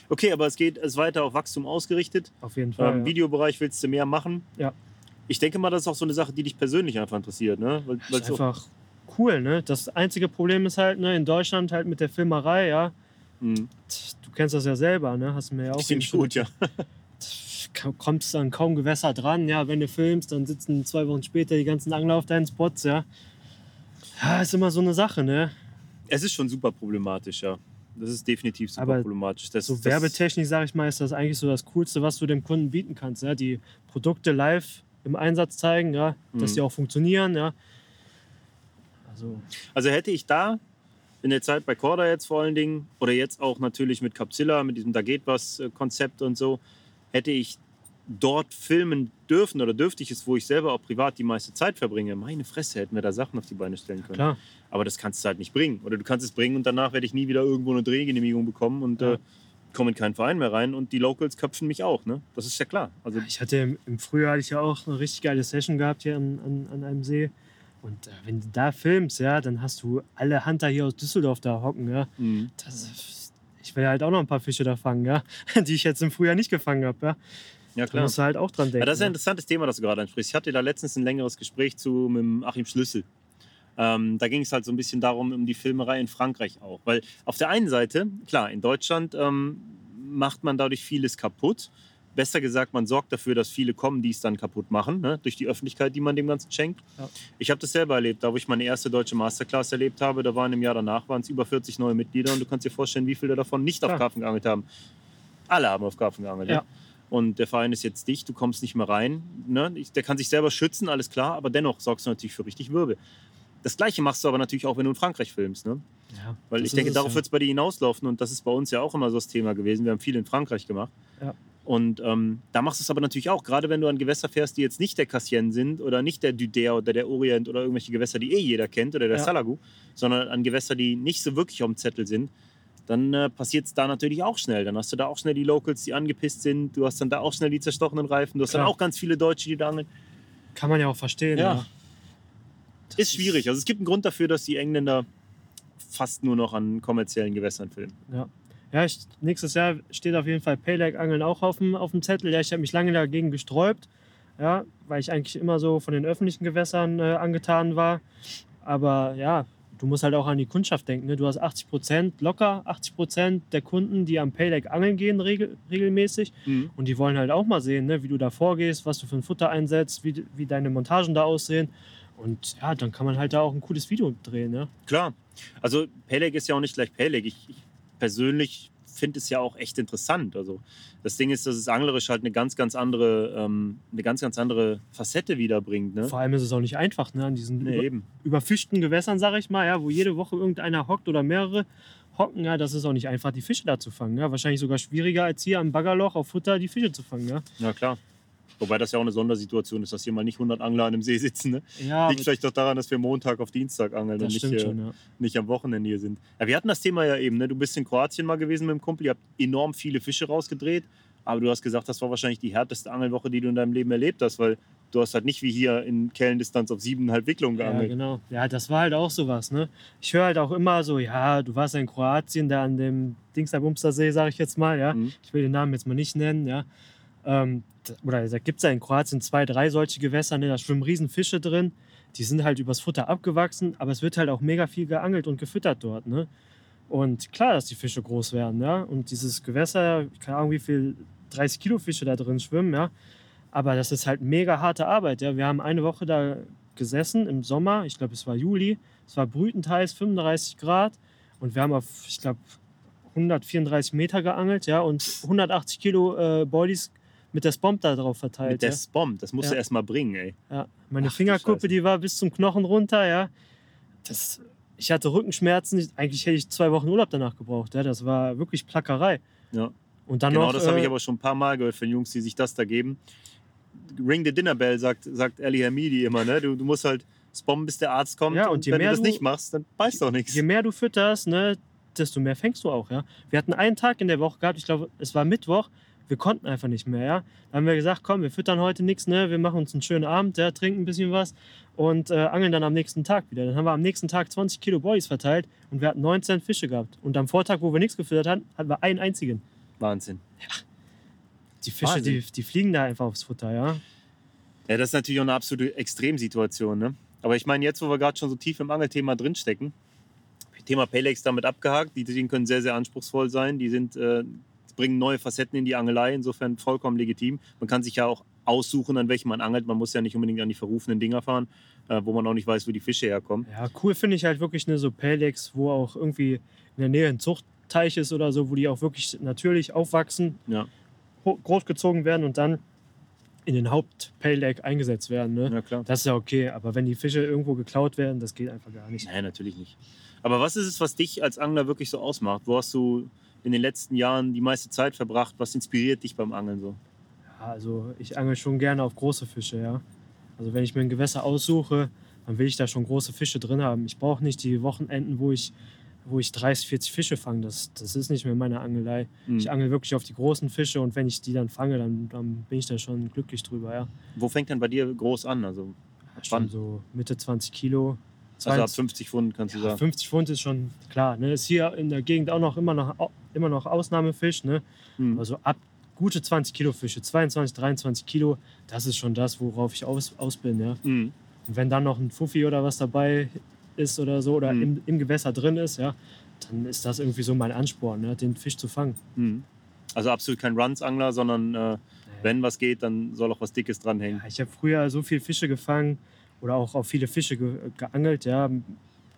Okay, aber es geht es weiter auf Wachstum ausgerichtet. auf jeden Fall. Im ja. Videobereich willst du mehr machen. Ja. Ich denke mal, das ist auch so eine Sache, die dich persönlich einfach interessiert, ne? Weil, Das ist einfach cool, ne? Das einzige Problem ist halt, ne, in Deutschland halt mit der Filmerei, ja. Hm, Du kennst das ja selber, ne? Hast du mir ja auch ziemlich eben gut, ja. Kommst an kaum Gewässer dran, ja. Wenn du filmst, dann sitzen zwei Wochen später die ganzen Angler auf deinen Spots, ja. Ja, ist immer so eine Sache, ne? Es ist schon super problematisch, ja. das ist definitiv super Aber problematisch. Das, So das, werbetechnisch, sage ich mal, ist das eigentlich so das Coolste, was du dem Kunden bieten kannst. Ja? Die Produkte live im Einsatz zeigen, ja? dass Mhm. die auch funktionieren. Ja? Also, Also hätte ich da in der Zeit bei Corda jetzt vor allen Dingen oder jetzt auch natürlich mit Capsilla, mit diesem Da geht was äh, Konzept und so, hätte ich dort filmen dürfen oder dürfte ich es, wo ich selber auch privat die meiste Zeit verbringe. Meine Fresse, hätten wir da Sachen auf die Beine stellen können. klar. Aber das kannst du halt nicht bringen. Oder du kannst es bringen und danach werde ich nie wieder irgendwo eine Drehgenehmigung bekommen und Ja. äh, komme in keinen Verein mehr rein und die Locals köpfen mich auch. Ne? Das ist ja klar. Also Ich hatte im, Frühjahr hatte ich ja auch eine richtig geile Session gehabt hier an, an, an einem See. Und äh, wenn du da filmst, ja, dann hast du alle Hunter hier aus Düsseldorf da hocken, ja. mh. Das, ich will halt auch noch ein paar Fische da fangen, ja, die ich jetzt im Frühjahr nicht gefangen habe, ja. ja Da klar. musst du halt auch dran denken. Ja, das ist ein interessantes Thema, das du gerade ansprichst. Ich hatte da letztens ein längeres Gespräch zu mit Achim Schlüssel. Ähm, da ging es halt so ein bisschen darum, um die Filmerei in Frankreich auch. Weil auf der einen Seite, klar, in Deutschland ähm, macht man dadurch vieles kaputt. Besser gesagt, man sorgt dafür, dass viele kommen, die es dann kaputt machen, ne? durch die Öffentlichkeit, die man dem Ganzen schenkt. Ja. Ich habe das selber erlebt, da wo ich meine erste deutsche Masterclass erlebt habe, da waren im Jahr danach waren es über 40 neue Mitglieder und du kannst dir vorstellen, wie viele davon nicht auf Klar. Karpfen geangelt haben. Alle haben auf Karpfen geangelt. Ja. Und der Verein ist jetzt dicht, du kommst nicht mehr rein. Ne? Der kann sich selber schützen, alles klar, aber dennoch sorgst du natürlich für richtig Wirbel. Das Gleiche machst du aber natürlich auch, wenn du in Frankreich filmst. Ne? Ja, Weil ich denke, es, darauf ja. wird es bei dir hinauslaufen und das ist bei uns ja auch immer so das Thema gewesen. Wir haben viel in Frankreich gemacht. Ja. Und ähm, da machst du es aber natürlich auch, gerade wenn du an Gewässer fährst, die jetzt nicht der Cassien sind oder nicht der Duder oder der Orient oder irgendwelche Gewässer, die eh jeder kennt oder der Ja. Salagu, sondern an Gewässer, die nicht so wirklich auf dem Zettel sind, dann äh, passiert es da natürlich auch schnell. Dann hast du da auch schnell die Locals, die angepisst sind. Du hast dann da auch schnell die zerstochenen Reifen. Du hast Klar. dann auch ganz viele Deutsche, die da angeln. Kann man ja auch verstehen. Ja. Ja. Das Ist schwierig. Also es gibt einen Grund dafür, dass die Engländer fast nur noch an kommerziellen Gewässern filmen. Ja, ja ich, nächstes Jahr steht auf jeden Fall Payback-Angeln auch auf dem, auf dem Zettel. Ja, ich habe mich lange dagegen gesträubt, ja, weil ich eigentlich immer so von den öffentlichen Gewässern äh, angetan war. Aber ja, du musst halt auch an die Kundschaft denken. Ne? Du hast 80 Prozent, locker 80 Prozent der Kunden, die am Payback angeln gehen regel, regelmäßig. Und die wollen halt auch mal sehen, ne, wie du da vorgehst, was du für ein Futter einsetzt, wie, wie deine Montagen da aussehen. Und ja, dann kann man halt da auch ein cooles Video drehen. Ne? Klar. Also Peleg ist ja auch nicht gleich Peleg. Ich, ich persönlich finde es ja auch echt interessant. Also das Ding ist, dass es anglerisch halt eine ganz, ganz andere, ähm, eine ganz, ganz andere Facette wiederbringt. Ne? Vor allem ist es auch nicht einfach, ne, an diesen Nee, über, eben. überfischten Gewässern, sag ich mal, ja, wo jede Woche irgendeiner hockt oder mehrere hocken, ja, das ist auch nicht einfach, die Fische da zu fangen. Ja. Wahrscheinlich sogar schwieriger als hier am Baggerloch auf Futter die Fische zu fangen. Ja, Ja, klar. Wobei das ja auch eine Sondersituation ist, dass hier mal nicht 100 Angler an dem See sitzen. Ne? ja Liegt vielleicht doch daran, dass wir Montag auf Dienstag angeln und nicht, äh, schon. Ja. nicht am Wochenende hier sind. Ja, wir hatten das Thema ja eben. Ne? Du bist in Kroatien mal gewesen mit dem Kumpel. Ihr habt enorm viele Fische rausgedreht. Aber du hast gesagt, das war wahrscheinlich die härteste Angelwoche, die du in deinem Leben erlebt hast, weil du hast halt nicht wie hier in Kellendistanz auf siebeneinhalb Wicklungen Ja, geangelt. genau. Ja, das war halt auch sowas. Ne? Ich höre halt auch immer so, ja, du warst ja in Kroatien, da an dem Dingsda See, sage ich jetzt mal. Ja? Mhm. Ich will den Namen jetzt mal nicht nennen. Ja? Ähm, oder da gibt es ja in Kroatien zwei, drei solche Gewässer, ne? da schwimmen riesen Fische drin. Die sind halt übers Futter abgewachsen, aber es wird halt auch mega viel geangelt und gefüttert dort. Ne? Und klar, dass die Fische groß werden. Ja? Und dieses Gewässer, keine Ahnung, wie viel 30 Kilo Fische da drin schwimmen. Ja? Aber das ist halt mega harte Arbeit. Ja? Wir haben eine Woche da gesessen im Sommer, ich glaube, es war Juli. Es war brütend heiß, 35 Grad. Und wir haben auf, ich glaube, 134 Meter geangelt, ja, und 180 Kilo äh, Boilies mit der Spomp da drauf verteilt. Mit der ja. Spomp, das musst Ja. du erst mal bringen, ey. Ja, meine Ach, Fingerkuppe, die war bis zum Knochen runter, ja. Das, ich hatte Rückenschmerzen. Eigentlich hätte ich zwei Wochen Urlaub danach gebraucht. Ja. Das war wirklich Plackerei. Ja. Und dann Genau, noch, das habe ich äh, aber schon ein paar Mal gehört von Jungs, die sich das da geben. Ring the Dinner Bell, sagt, sagt Ali Hamidi immer. Ne? Du, du musst halt spommen, bis der Arzt kommt. Ja, und je wenn mehr du das du- nicht machst, dann beißt doch nichts. je mehr du fütterst, ne, desto mehr fängst du auch. Ja. Wir hatten einen Tag in der Woche gehabt, ich glaube, es war Mittwoch. Wir konnten einfach nicht mehr. Ja. Da haben wir gesagt, komm, wir füttern heute nichts, ne? wir machen uns einen schönen Abend, ja, trinken ein bisschen was und äh, angeln dann am nächsten Tag wieder. Dann haben wir am nächsten Tag 20 Kilo Boys verteilt und wir hatten 19 Fische gehabt. Und am Vortag, wo wir nichts gefüttert hatten, hatten wir einen einzigen. Wahnsinn. Die Fische, die, Wahnsinn. die fliegen da einfach aufs Futter, ja. Ja, das ist natürlich auch eine absolute Extremsituation. Ne? Aber ich meine, jetzt, wo wir gerade schon so tief im Angelthema drinstecken, Thema Pelex damit abgehakt. Die Dinge können sehr, sehr anspruchsvoll sein. Die sind, äh, bringen neue Facetten in die Angelei, insofern vollkommen legitim. Man kann sich ja auch aussuchen, an welchem man angelt. Man muss ja nicht unbedingt an die verrufenen Dinger fahren, äh, wo man auch nicht weiß, wo die Fische herkommen. Ja, cool finde ich halt wirklich ne, so Pelex, wo auch irgendwie in der Nähe ein Zucht, Teich ist oder so, wo die auch wirklich natürlich aufwachsen, Ja. großgezogen werden und dann in den Haupt-Pale Lake eingesetzt werden. Ne? Ja, klar. Das ist ja okay, aber wenn die Fische irgendwo geklaut werden, das geht einfach gar nicht. Nein, natürlich nicht. Aber was ist es, was dich als Angler wirklich so ausmacht? Wo hast du in den letzten Jahren die meiste Zeit verbracht? Was inspiriert dich beim Angeln so? Ja, also ich angel schon gerne auf große Fische, ja. Also wenn ich mir ein Gewässer aussuche, dann will ich da schon große Fische drin haben. Ich brauche nicht die Wochenenden, wo ich, wo ich 30, 40 Fische fange. Das, das ist nicht mehr meine Angelei. Hm. Ich angel wirklich auf die großen Fische und wenn ich die dann fange, dann, dann bin ich da schon glücklich drüber, ja. Wo fängt denn bei dir groß an? Also, Schon Wann? so Mitte 20 Kilo. also ab 20 50 Pfund kannst du ja, sagen. 50 Pfund ist schon klar. Ne? Ist hier in der Gegend auch noch immer noch, immer noch Ausnahmefisch. Ne? Hm. Also ab gute 20 Kilo Fische, 22, 23 Kilo, das ist schon das, worauf ich aus, aus bin. Ja? Hm. Und wenn dann noch ein Fuffi oder was dabei ist oder so oder Mhm. im, im Gewässer drin ist, ja, dann ist das irgendwie so mein Ansporn, ne? den Fisch zu fangen. Hm. Also absolut kein Runs-Angler, sondern äh, wenn was geht, dann soll auch was Dickes dranhängen. Ja, ich habe früher so viele Fische gefangen oder auch auf viele Fische ge geangelt, ja.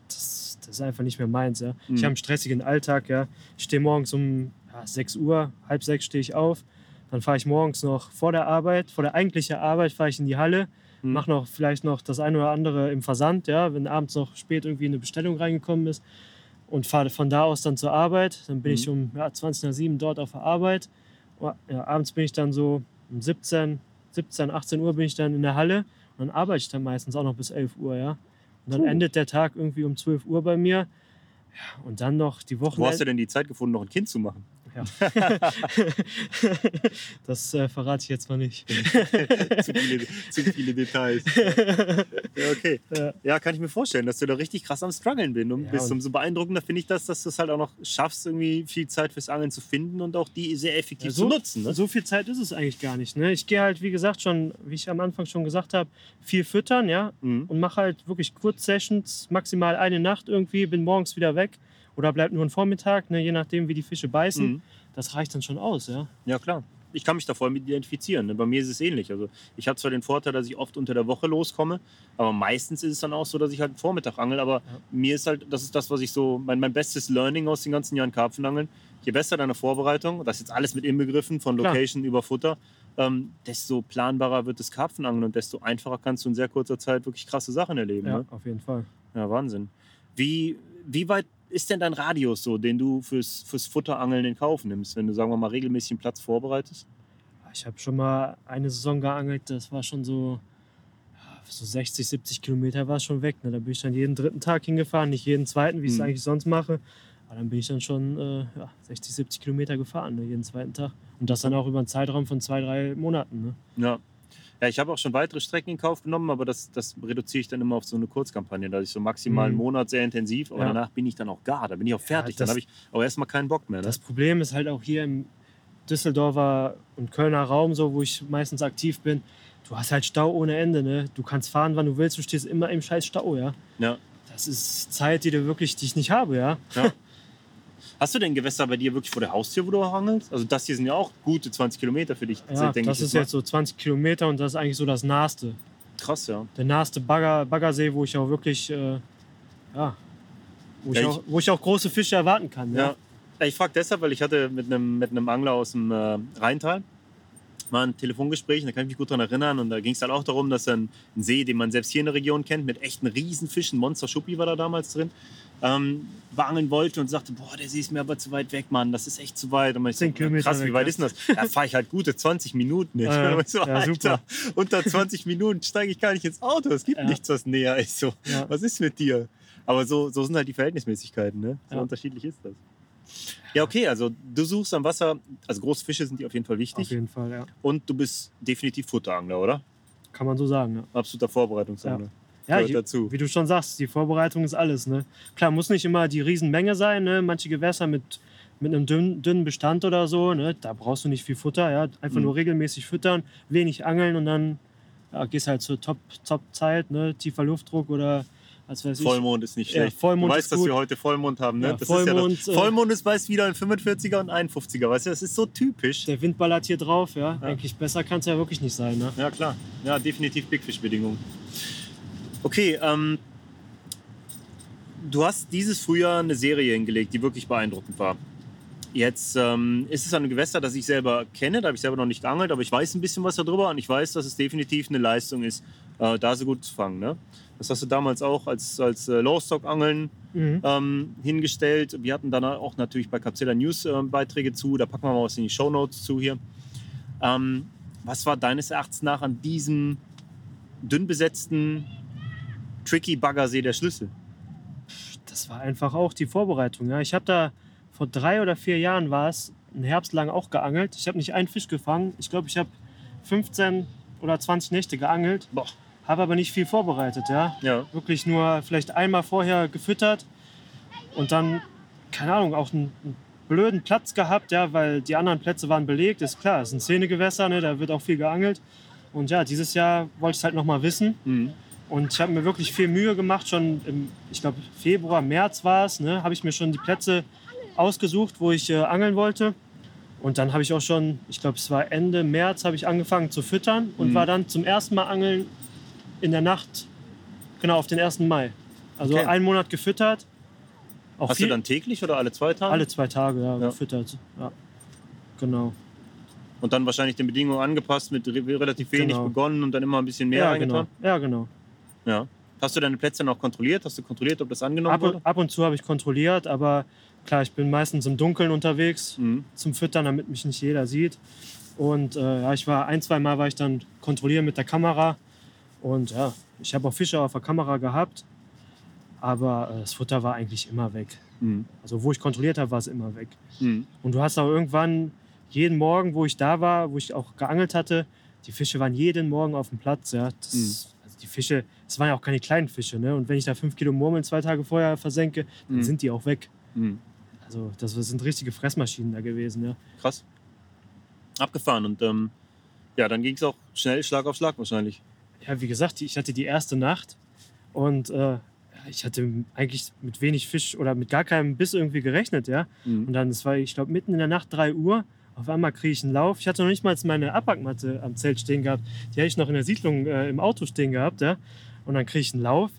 Das, das ist einfach nicht mehr meins, ja. Ich Mhm. habe einen stressigen Alltag, ja. Ich stehe morgens um ja, 6 Uhr, halb sechs stehe ich auf. Dann fahre ich morgens noch vor der Arbeit, vor der eigentlichen Arbeit, fahre ich in die Halle, Mhm. mache noch vielleicht noch das eine oder andere im Versand, ja, wenn abends noch spät irgendwie eine Bestellung reingekommen ist und fahre von da aus dann zur Arbeit. Dann bin Mhm. ich um ja, 20 nach 7 dort auf der Arbeit. Ja, abends bin ich dann so um 17, 17, 18 Uhr bin ich dann in der Halle und dann arbeite ich dann meistens auch noch bis 11 Uhr, ja. Und dann Puh. endet der Tag irgendwie um 12 Uhr bei mir. Ja, und dann noch die Wochen. Wo hast du denn die Zeit gefunden, noch ein Kind zu machen? Ja. das äh, verrate ich jetzt mal nicht. zu, viele, zu viele Details. Ja, okay. Ja. Ja, kann ich mir vorstellen, dass du da richtig krass am struggeln bist. Und bist. Umso beeindruckender finde ich das, dass du es halt auch noch schaffst, irgendwie viel Zeit fürs Angeln zu finden und auch die sehr effektiv Ja, zu nutzen. Ne? So viel Zeit ist es eigentlich gar nicht. Ne? Ich gehe halt, wie gesagt, schon, wie ich am Anfang schon gesagt habe, viel füttern, ja, Mhm. und mache halt wirklich Kurzsessions, maximal eine Nacht irgendwie, bin morgens wieder weg oder bleibt nur ein Vormittag, ne, je nachdem, wie die Fische beißen. Mhm. Das reicht dann schon aus, ja. Ja, klar. Ich kann mich da voll mit identifizieren. ne? Bei mir ist es ähnlich. Also ich habe zwar den Vorteil, dass ich oft unter der Woche loskomme, aber meistens ist es dann auch so, dass ich halt Vormittag angel. Aber mir ist halt, das ist das, was ich so, mein, mein bestes Learning aus den ganzen Jahren Karpfenangeln. Je besser deine Vorbereitung, das ist jetzt alles mit inbegriffen, von Klar. Location über Futter, ähm, desto planbarer wird das Karpfenangeln und desto einfacher kannst du in sehr kurzer Zeit wirklich krasse Sachen erleben. Ja, Ne? auf jeden Fall. Ja, Wahnsinn. Wie, wie weit ist denn dein Radius so, den du fürs, fürs Futterangeln in Kauf nimmst, wenn du, sagen wir mal, regelmäßig einen Platz vorbereitest? Ich habe schon mal eine Saison geangelt, das war schon so, so 60, 70 Kilometer war es schon weg. Ne? Da bin ich dann jeden dritten Tag hingefahren, nicht jeden zweiten, wie ich es Mhm. eigentlich sonst mache. Aber dann bin ich dann schon äh, ja, 60, 70 Kilometer gefahren, ne? jeden zweiten Tag. Und das dann auch über einen Zeitraum von zwei, drei Monaten. Ne? Ja. Ja, ich habe auch schon weitere Strecken in Kauf genommen, aber das, das reduziere ich dann immer auf so eine Kurzkampagne, dass ich so maximal einen Mhm. Monat sehr intensiv, aber Ja. danach bin ich dann auch gar, da bin ich auch fertig, dann das- habe ich auch erstmal keinen Bock mehr. Ne? Das Problem ist halt auch hier im Düsseldorfer und Kölner Raum, so wo ich meistens aktiv bin, du hast halt Stau ohne Ende. Ne? Du kannst fahren, wann du willst, du stehst immer im scheiß Stau, ja. ja. Das ist Zeit, die du wirklich, die ich nicht habe, ja. Hast du denn Gewässer bei dir wirklich vor der Haustür, wo du angelst? Also das hier sind ja auch gute 20 Kilometer für dich, Ja, das ich. ist mal. jetzt so 20 Kilometer und das ist eigentlich so das Naheste. krass, ja. Der naheste Bagger, Baggersee, wo ich auch wirklich, äh, ja, wo ich, Ja, ich- auch, wo ich auch große Fische erwarten kann. Ja. Ja. Ich frage deshalb, weil ich hatte mit einem, mit einem Angler aus dem äh, Rheintal mal ein Telefongespräch, und da kann ich mich gut daran erinnern. Und da ging es halt auch darum, dass ein, ein See, den man selbst hier in der Region kennt, mit echten Riesenfischen, Monster Schuppi war da damals drin, ähm, beangeln wollte und sagte, boah, der See ist mir aber zu weit weg, Mann, das ist echt zu weit. Und ich so, Zehn Kilometer krass, wie weit ja. ist das? Da fahre ich halt gute 20 Minuten. Ich Ja, ja. so, Ja, Alter, super. unter 20 Minuten steige ich gar nicht ins Auto. Es gibt Ja. nichts, was näher ist. So. Ja. Was ist mit dir? Aber so, so sind halt die Verhältnismäßigkeiten, ne? So Ja. unterschiedlich ist das. Ja, okay, also du suchst am Wasser, also große Fische sind dir auf jeden Fall Auf wichtig jeden Fall, ja. und du bist definitiv Futterangler, oder? Kann man so sagen, ja. Absoluter Vorbereitungsangler. Ja, Gehört dazu. wie du schon sagst, die Vorbereitung ist alles. Ne? Klar, muss nicht immer die Riesenmenge sein. Ne? Manche Gewässer mit, mit einem dünnen, dünnen Bestand oder so, ne? da brauchst du nicht viel Futter. Ja? Einfach Mhm. nur regelmäßig füttern, wenig angeln und dann ja, gehst halt zur Top-Zeit, Top ne? tiefer Luftdruck oder weiß ich. Vollmond ist nicht Ja, schlecht. Vollmond du ist weißt, dass wir heute Vollmond haben, ne? Ja, das Vollmond, ist ja äh. Vollmond ist meist wieder ein 45er und ein 50er, weißt du? Das ist so typisch. Der Wind ballert hier drauf, ja. Ja. Eigentlich besser kann es ja wirklich nicht sein. Ne? Ja, klar. Ja, definitiv Big Fish-Bedingungen. Okay, ähm, du hast dieses Frühjahr eine Serie hingelegt, die wirklich beeindruckend war. Jetzt ähm, ist es ein Gewässer, das ich selber kenne. Da habe ich selber noch nicht geangelt, aber ich weiß ein bisschen was darüber und ich weiß, dass es definitiv eine Leistung ist, äh, da so gut zu fangen. Ne? Das hast du damals auch als, als äh, Lowstock-Angeln Mhm. ähm, hingestellt. Wir hatten dann auch natürlich bei Capsella News äh, Beiträge zu. Da packen wir mal was in die Show Notes zu hier. Ähm, was war deines Erachtens nach an diesem dünn besetzten Tricky Baggersee der Schlüssel? Das war einfach auch die Vorbereitung. Ja. Ich habe da vor drei oder vier Jahren war es, einen Herbst lang auch geangelt. Ich habe nicht einen Fisch gefangen. Ich glaube, ich habe 15 oder 20 Nächte geangelt. Boah. Habe aber nicht viel vorbereitet. Ja. Ja. Wirklich nur vielleicht einmal vorher gefüttert und dann, keine Ahnung, auch einen, einen blöden Platz gehabt, ja, weil die anderen Plätze waren belegt. Ist klar, es ist ein Szenegewässer, ne, da wird auch viel geangelt. Und ja, dieses Jahr wollte ich es halt noch mal wissen. Mhm. Und ich habe mir wirklich viel Mühe gemacht. Schon im, ich glaube, Februar, März war es, ne, habe ich mir schon die Plätze ausgesucht, wo ich äh, angeln wollte. Und dann habe ich auch schon, ich glaube, es war Ende März, habe ich angefangen zu füttern und Mhm. war dann zum ersten Mal angeln in der Nacht, genau auf den 1. Mai. Also Okay. einen Monat gefüttert. Auch Hast viel, du dann täglich oder alle zwei Tage? alle zwei Tage ja, Ja. gefüttert. Ja. Genau. Und dann wahrscheinlich den Bedingungen angepasst, mit re- relativ wenig Genau. begonnen und dann immer ein bisschen mehr Ja, reingetan? genau. Ja, genau. Ja. Hast du deine Plätze noch kontrolliert? Hast du kontrolliert, ob das angenommen Ab wurde? ab und zu habe ich kontrolliert, aber klar, ich bin meistens im Dunkeln unterwegs Mhm. zum Füttern, damit mich nicht jeder sieht. Und äh, ja, ich war ein, zwei Mal war ich dann kontrollieren mit der Kamera. Und ja, ich habe auch Fische auf der Kamera gehabt, aber äh, das Futter war eigentlich immer weg. Mhm. Also wo ich kontrolliert habe, war es immer weg. Mhm. Und du hast auch irgendwann jeden Morgen, wo ich da war, wo ich auch geangelt hatte, die Fische waren jeden Morgen auf dem Platz. Ja. Das, Mhm. Die Fische, es waren ja auch keine kleinen Fische. Ne? Und wenn ich da fünf Kilo Murmeln zwei Tage vorher versenke, dann Mhm. sind die auch weg. Mhm. Also das sind richtige Fressmaschinen da gewesen. Ja. Krass. Abgefahren. Und ähm, ja, dann ging es auch schnell Schlag auf Schlag wahrscheinlich. ja, wie gesagt, ich hatte die erste Nacht und äh, ich hatte eigentlich mit wenig Fisch oder mit gar keinem Biss irgendwie gerechnet. Ja. Und Mhm. dann, es war, ich glaube, mitten in der Nacht 3 Uhr. Auf einmal kriege ich einen Lauf. Ich hatte noch nicht mal meine Abpackmatte am Zelt stehen gehabt. Die hatte ich noch in der Siedlung äh, im Auto stehen gehabt. Ja? Und dann kriege ich einen Lauf.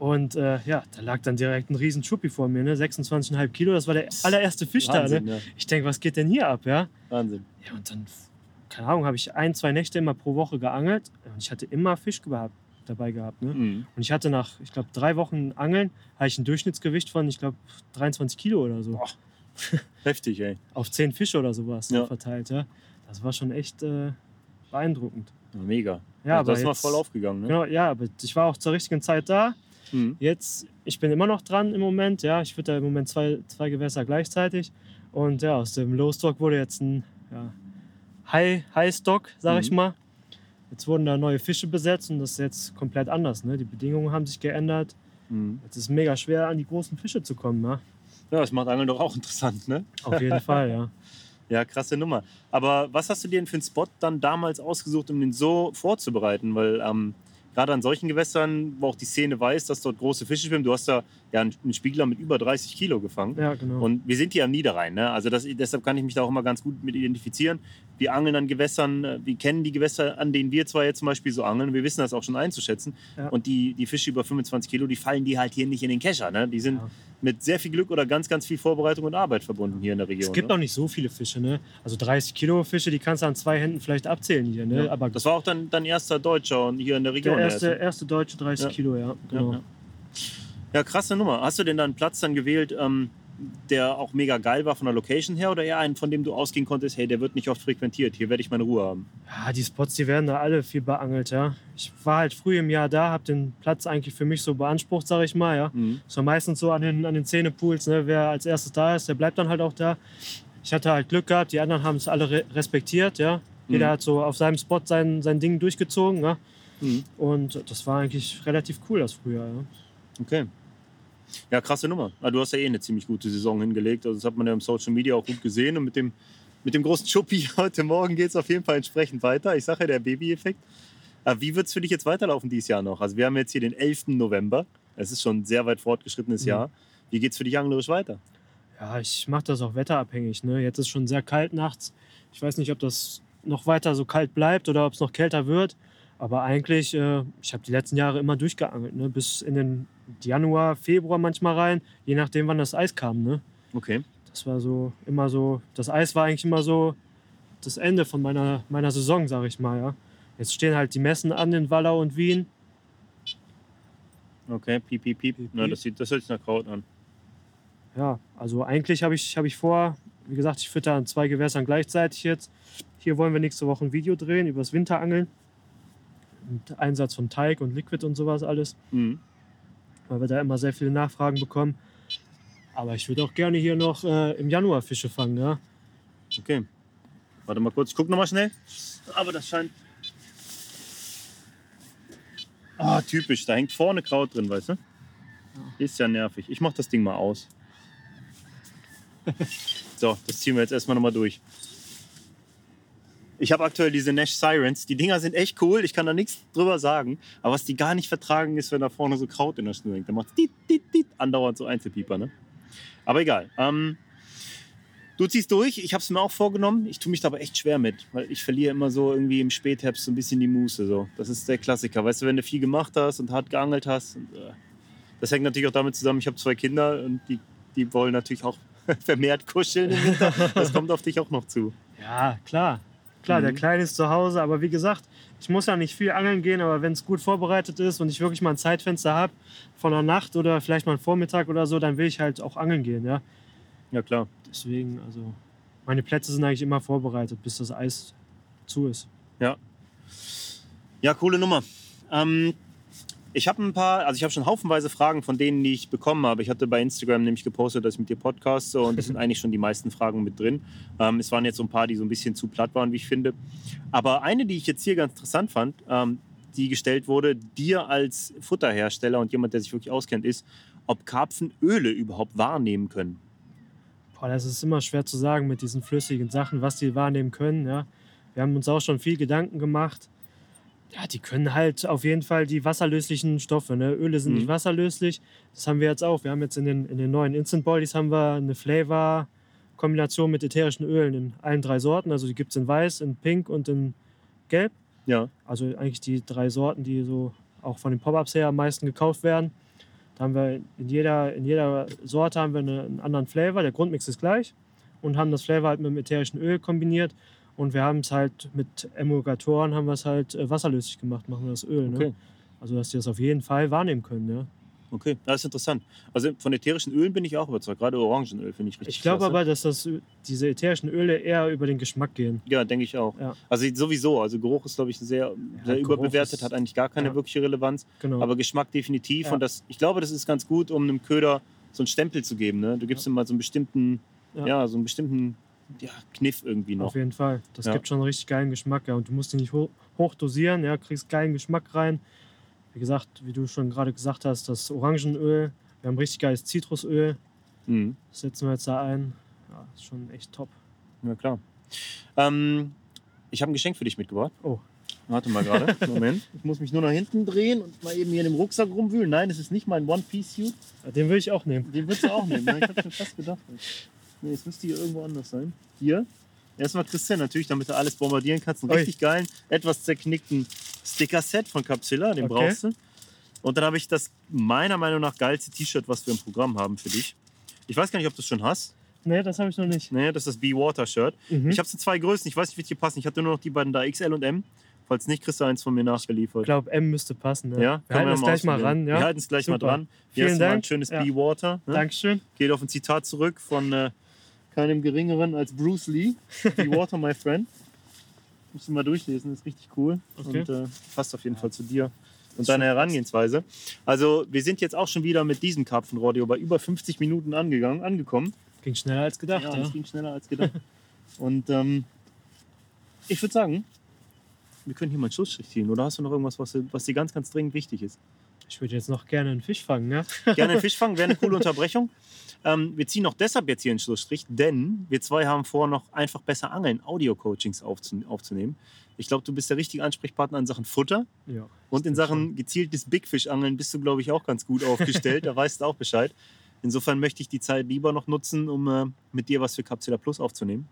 Und äh, ja, da lag dann direkt ein riesen Schuppi vor mir, ne? 26,5 Kilo. Das war der allererste Fisch Wahnsinn, da. Ne? ja. Ich denke, was geht denn hier ab? Ja, Wahnsinn. ja und dann, keine Ahnung, habe ich ein, zwei Nächte immer pro Woche geangelt. Und ich hatte immer Fisch gehabt, dabei gehabt. Ne? Mhm. Und ich hatte nach, ich glaube, drei Wochen Angeln, hatte ich ein Durchschnittsgewicht von, ich glaube, 23 Kilo oder so Boah. Heftig, ey. auf zehn Fische oder sowas Ja. verteilt. Ja. Das war schon echt äh, beeindruckend. Ja, mega. Ja, aber das ist mal jetzt- voll aufgegangen. Ne? Genau, ja, aber ich war auch zur richtigen Zeit da. Mhm. Jetzt, ich bin immer noch dran im Moment. Ja, ich fütter im Moment zwei, zwei Gewässer gleichzeitig. Und ja, aus dem Low Stock wurde jetzt ein ja, High, High Stock, sag ich Mhm. mal. Jetzt wurden da neue Fische besetzt und das ist jetzt komplett anders. Ne? Die Bedingungen haben sich geändert. Mhm. Jetzt ist es mega schwer, an die großen Fische zu kommen. Ne? Ja, das macht Angeln doch auch interessant, ne? Auf jeden Fall, ja. Ja, krasse Nummer. Aber was hast du dir denn für einen Spot dann damals ausgesucht, um den so vorzubereiten? Weil ähm, gerade an solchen Gewässern, wo auch die Szene weiß, dass dort große Fische schwimmen, du hast da ja einen Spiegler mit über 30 Kilo gefangen. Ja, genau. Und wir sind hier am Niederrhein, ne? also das, deshalb kann ich mich da auch immer ganz gut mit identifizieren. Wir angeln an Gewässern, äh, wir kennen die Gewässer, an denen wir zwar jetzt zum Beispiel so angeln, wir wissen das auch schon einzuschätzen. Ja. Und die, die Fische über 25 Kilo, die fallen die halt hier nicht in den Kescher. Ne? Die sind Ja. mit sehr viel Glück oder ganz, ganz viel Vorbereitung und Arbeit verbunden hier in der Region. Es gibt ne? noch nicht so viele Fische, ne? Also 30 Kilo Fische, die kannst du an zwei Händen vielleicht abzählen hier, ne? Ja. Aber Das war auch dann dein erster Deutscher und hier in der Region. der erste, erste. erste deutsche 30 Ja. Kilo, ja. Genau. Ja, krasse Nummer. Hast du denn da einen Platz dann gewählt, ähm, der auch mega geil war von der Location her oder eher einen, von dem du ausgehen konntest, hey, der wird nicht oft frequentiert, hier werde ich meine Ruhe haben? Ja, die Spots, die werden da alle viel beangelt, ja. Ich war halt früh im Jahr da, habe den Platz eigentlich für mich so beansprucht, sag ich mal, ja. Mhm. So meistens so an den, an den Zähnepools, ne? wer als erstes da ist, der bleibt dann halt auch da. Ich hatte halt Glück gehabt, die anderen haben es alle re respektiert, ja. Jeder Mhm. hat so auf seinem Spot sein, sein Ding durchgezogen, ja. Mhm. Und das war eigentlich relativ cool, das Frühjahr, ja. Okay. Ja, krasse Nummer. Ah, Du hast ja eh eine ziemlich gute Saison hingelegt. Also das hat man ja im Social Media auch gut gesehen. Und mit dem, mit dem großen Schuppi heute Morgen geht es auf jeden Fall entsprechend weiter. Ich sage ja, der Baby-Effekt. Aber wie wird es für dich jetzt weiterlaufen dieses Jahr noch? Also wir haben jetzt hier den 11. November. Es ist schon ein sehr weit fortgeschrittenes Mhm. Jahr. Wie geht es für dich anglerisch weiter? Ja, ich mache das auch wetterabhängig. Ne? Jetzt ist schon sehr kalt nachts. Ich weiß nicht, ob das noch weiter so kalt bleibt oder ob es noch kälter wird. Aber eigentlich, äh, ich habe die letzten Jahre immer durchgeangelt. Ne? Bis in den Januar, Februar manchmal rein, je nachdem, wann das Eis kam. Ne? Okay. Das war so immer so, das Eis war eigentlich immer so das Ende von meiner, meiner Saison, sag ich mal. Ja. Jetzt stehen halt die Messen an in Wallau und Wien. Okay, piep, piep, piep. Piep, Na, das, sieht, das hört sich nach Kraut an. Ja, also eigentlich habe ich, hab ich vor, wie gesagt, ich fütter an zwei Gewässern gleichzeitig jetzt. Hier wollen wir nächste Woche ein Video drehen über das Winterangeln. Mit Einsatz von Teig und Liquid und sowas alles, Mhm. Weil wir da immer sehr viele Nachfragen bekommen. Aber ich würde auch gerne hier noch äh, im Januar Fische fangen, ja. Okay. Warte mal kurz, ich guck noch mal schnell. Aber das scheint. Ah, typisch, da hängt vorne Kraut drin, weißt du? Ist ja nervig. Ich mach das Ding mal aus. so, das ziehen wir jetzt erstmal nochmal durch. Ich habe aktuell diese Nash Sirens. Die Dinger sind echt cool. Ich kann da nichts drüber sagen. Aber was die gar nicht vertragen ist, wenn da vorne so Kraut in der Schnur hängt. Da macht dit, dit, dit, andauernd so Einzelpieper, ne? Aber egal. Ähm, Du ziehst durch, ich habe es mir auch vorgenommen. Ich tue mich da aber echt schwer mit, weil ich verliere immer so irgendwie im Spätherbst so ein bisschen die Muße. So. Das ist der Klassiker. Weißt du, wenn du viel gemacht hast und hart geangelt hast. Und, äh, das hängt natürlich auch damit zusammen, ich habe zwei Kinder und die, die wollen natürlich auch vermehrt kuscheln. Das kommt auf dich auch noch zu. Ja, klar. Klar, der Mhm. Kleine ist zu Hause, aber wie gesagt, ich muss ja nicht viel angeln gehen, aber wenn es gut vorbereitet ist und ich wirklich mal ein Zeitfenster habe von der Nacht oder vielleicht mal einen Vormittag oder so, dann will ich halt auch angeln gehen, ja. Ja, klar. Deswegen, also meine Plätze sind eigentlich immer vorbereitet, bis das Eis zu ist. Ja, coole Nummer. Ähm, ich habe ein paar, also ich habe schon haufenweise Fragen von denen, die ich bekommen habe. Ich hatte bei Instagram nämlich gepostet, dass ich mit dir podcaste und es sind eigentlich schon die meisten Fragen mit drin. Ähm, es waren jetzt so ein paar, die so ein bisschen zu platt waren, wie ich finde. Aber eine, die ich jetzt hier ganz interessant fand, ähm, die gestellt wurde, dir als Futterhersteller und jemand, der sich wirklich auskennt, ist, ob Karpfen Öle überhaupt wahrnehmen können. Boah, das ist immer schwer zu sagen mit diesen flüssigen Sachen, was die wahrnehmen können, ja. Wir haben uns auch schon viel Gedanken gemacht. Ja, die können halt auf jeden Fall die wasserlöslichen Stoffe. Ne? Öle sind Mhm. nicht wasserlöslich. Das haben wir jetzt auch. Wir haben jetzt in den, in den neuen Instant Bodies haben wir eine Flavor-Kombination mit ätherischen Ölen in allen drei Sorten. Also die gibt es in weiß, in pink und in gelb. Ja. Also eigentlich die drei Sorten, die so auch von den Pop-Ups her am meisten gekauft werden. Da haben wir in jeder, in jeder Sorte haben wir eine, einen anderen Flavor. Der Grundmix ist gleich und haben das Flavor halt mit dem ätherischen Öl kombiniert. Und wir haben es halt mit Emulgatoren haben wir es halt äh, wasserlöslich gemacht, machen wir das Öl. Okay. Ne? Also dass die das auf jeden Fall wahrnehmen können. Ja? Okay, das ist interessant. Also von ätherischen Ölen bin ich auch überzeugt. Gerade Orangenöl finde ich richtig Ich glaube aber, dass das, diese ätherischen Öle eher über den Geschmack gehen. Ja, denke ich auch. Ja. Also sowieso, also Geruch ist, glaube ich, sehr, sehr Geruch überbewertet, ist- hat eigentlich gar keine ja. wirkliche Relevanz. Genau. Aber Geschmack definitiv. Ja. Und das, ich glaube, das ist ganz gut, um einem Köder so einen Stempel zu geben. Ne? Du gibst ihm mal so einen bestimmten, ja. Ja. so einen bestimmten ja, Kniff irgendwie noch. Auf jeden Fall. Das Ja. gibt schon einen richtig geilen Geschmack. Ja. Und du musst ihn nicht hoch, hoch dosieren, ja, kriegst geilen Geschmack rein. Wie gesagt, wie du schon gerade gesagt hast, das Orangenöl. Wir haben richtig geiles Zitrusöl. Mhm. Das setzen wir jetzt da ein. Ja, ist schon echt top. Ja, klar. Ähm, ich habe ein Geschenk für dich mitgebracht. Oh. Warte mal gerade. Moment. Ich muss mich nur nach hinten drehen und mal eben hier in dem Rucksack rumwühlen. Nein, das ist nicht mein One-Piece-Suit. Den will ich auch nehmen. Den würdest du auch nehmen. ne? Ich habe schon fast gedacht. Nee, es müsste hier irgendwo anders sein. Hier. Erstmal Christian natürlich, damit du alles bombardieren kannst. Einen richtig geilen, etwas zerknickten Sticker-Set von Capsilla. Den Okay. brauchst du. Und dann habe ich das meiner Meinung nach geilste T-Shirt, was wir im Programm haben für dich. Ich weiß gar nicht, ob du es schon hast. Nee, das habe ich noch nicht. Nee, das ist das Be-Water-Shirt. Mhm. Ich habe es in zwei Größen. Ich weiß nicht, wie die passen. Ich hatte nur noch die beiden da, XL und M. Falls nicht, kriegst du eins von mir nachgeliefert. Ich glaube, M müsste passen. Ne? Ja, wir halten das gleich mal ran. Ja? Wir halten es gleich mal Super. dran. Hier Vielen mal ein Dank. schönes Ja. Be-Water. Ne? Dankeschön. Geht auf ein Zitat zurück von äh, keinem geringeren als Bruce Lee. Be Water, my friend. Musst du mal durchlesen, ist richtig cool. Okay. Und äh, passt auf jeden Fall zu dir und deiner Herangehensweise. Also, wir sind jetzt auch schon wieder mit diesem Karpfenradio bei über 50 Minuten angegangen, angekommen. Ging schneller als gedacht. ja, Ja, das ging schneller als gedacht. und ähm, ich würde sagen, wir können hier mal einen Schlussstrich ziehen. Oder hast du noch irgendwas, was, was dir ganz, ganz dringend wichtig ist? Ich würde jetzt noch gerne einen Fisch fangen. Ja? Gerne einen Fisch fangen, wäre eine coole Unterbrechung. Ähm, wir ziehen auch deshalb jetzt hier einen Schlussstrich, denn wir zwei haben vor, noch einfach besser angeln, Audio-Coachings aufzu aufzunehmen. Ich glaube, du bist der richtige Ansprechpartner in Sachen Futter ja. und in Sachen gezieltes Big Fish-Angeln bist du, glaube ich, auch ganz gut aufgestellt. da weißt du auch Bescheid. Insofern möchte ich die Zeit lieber noch nutzen, um äh, mit dir was für Capsula Plus aufzunehmen.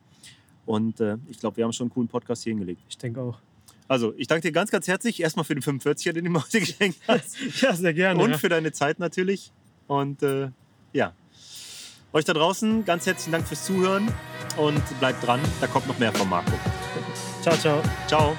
Und äh, ich glaube, wir haben schon einen coolen Podcast hier hingelegt. Ich denke auch. Also, ich danke dir ganz, ganz herzlich erstmal für den 45er, den du mir heute geschenkt hast. Ja, sehr gerne. Und ja. für deine Zeit natürlich. Und äh, ja. Euch da draußen ganz herzlichen Dank fürs Zuhören und bleibt dran, da kommt noch mehr von Marco. Ciao, ciao. Ciao.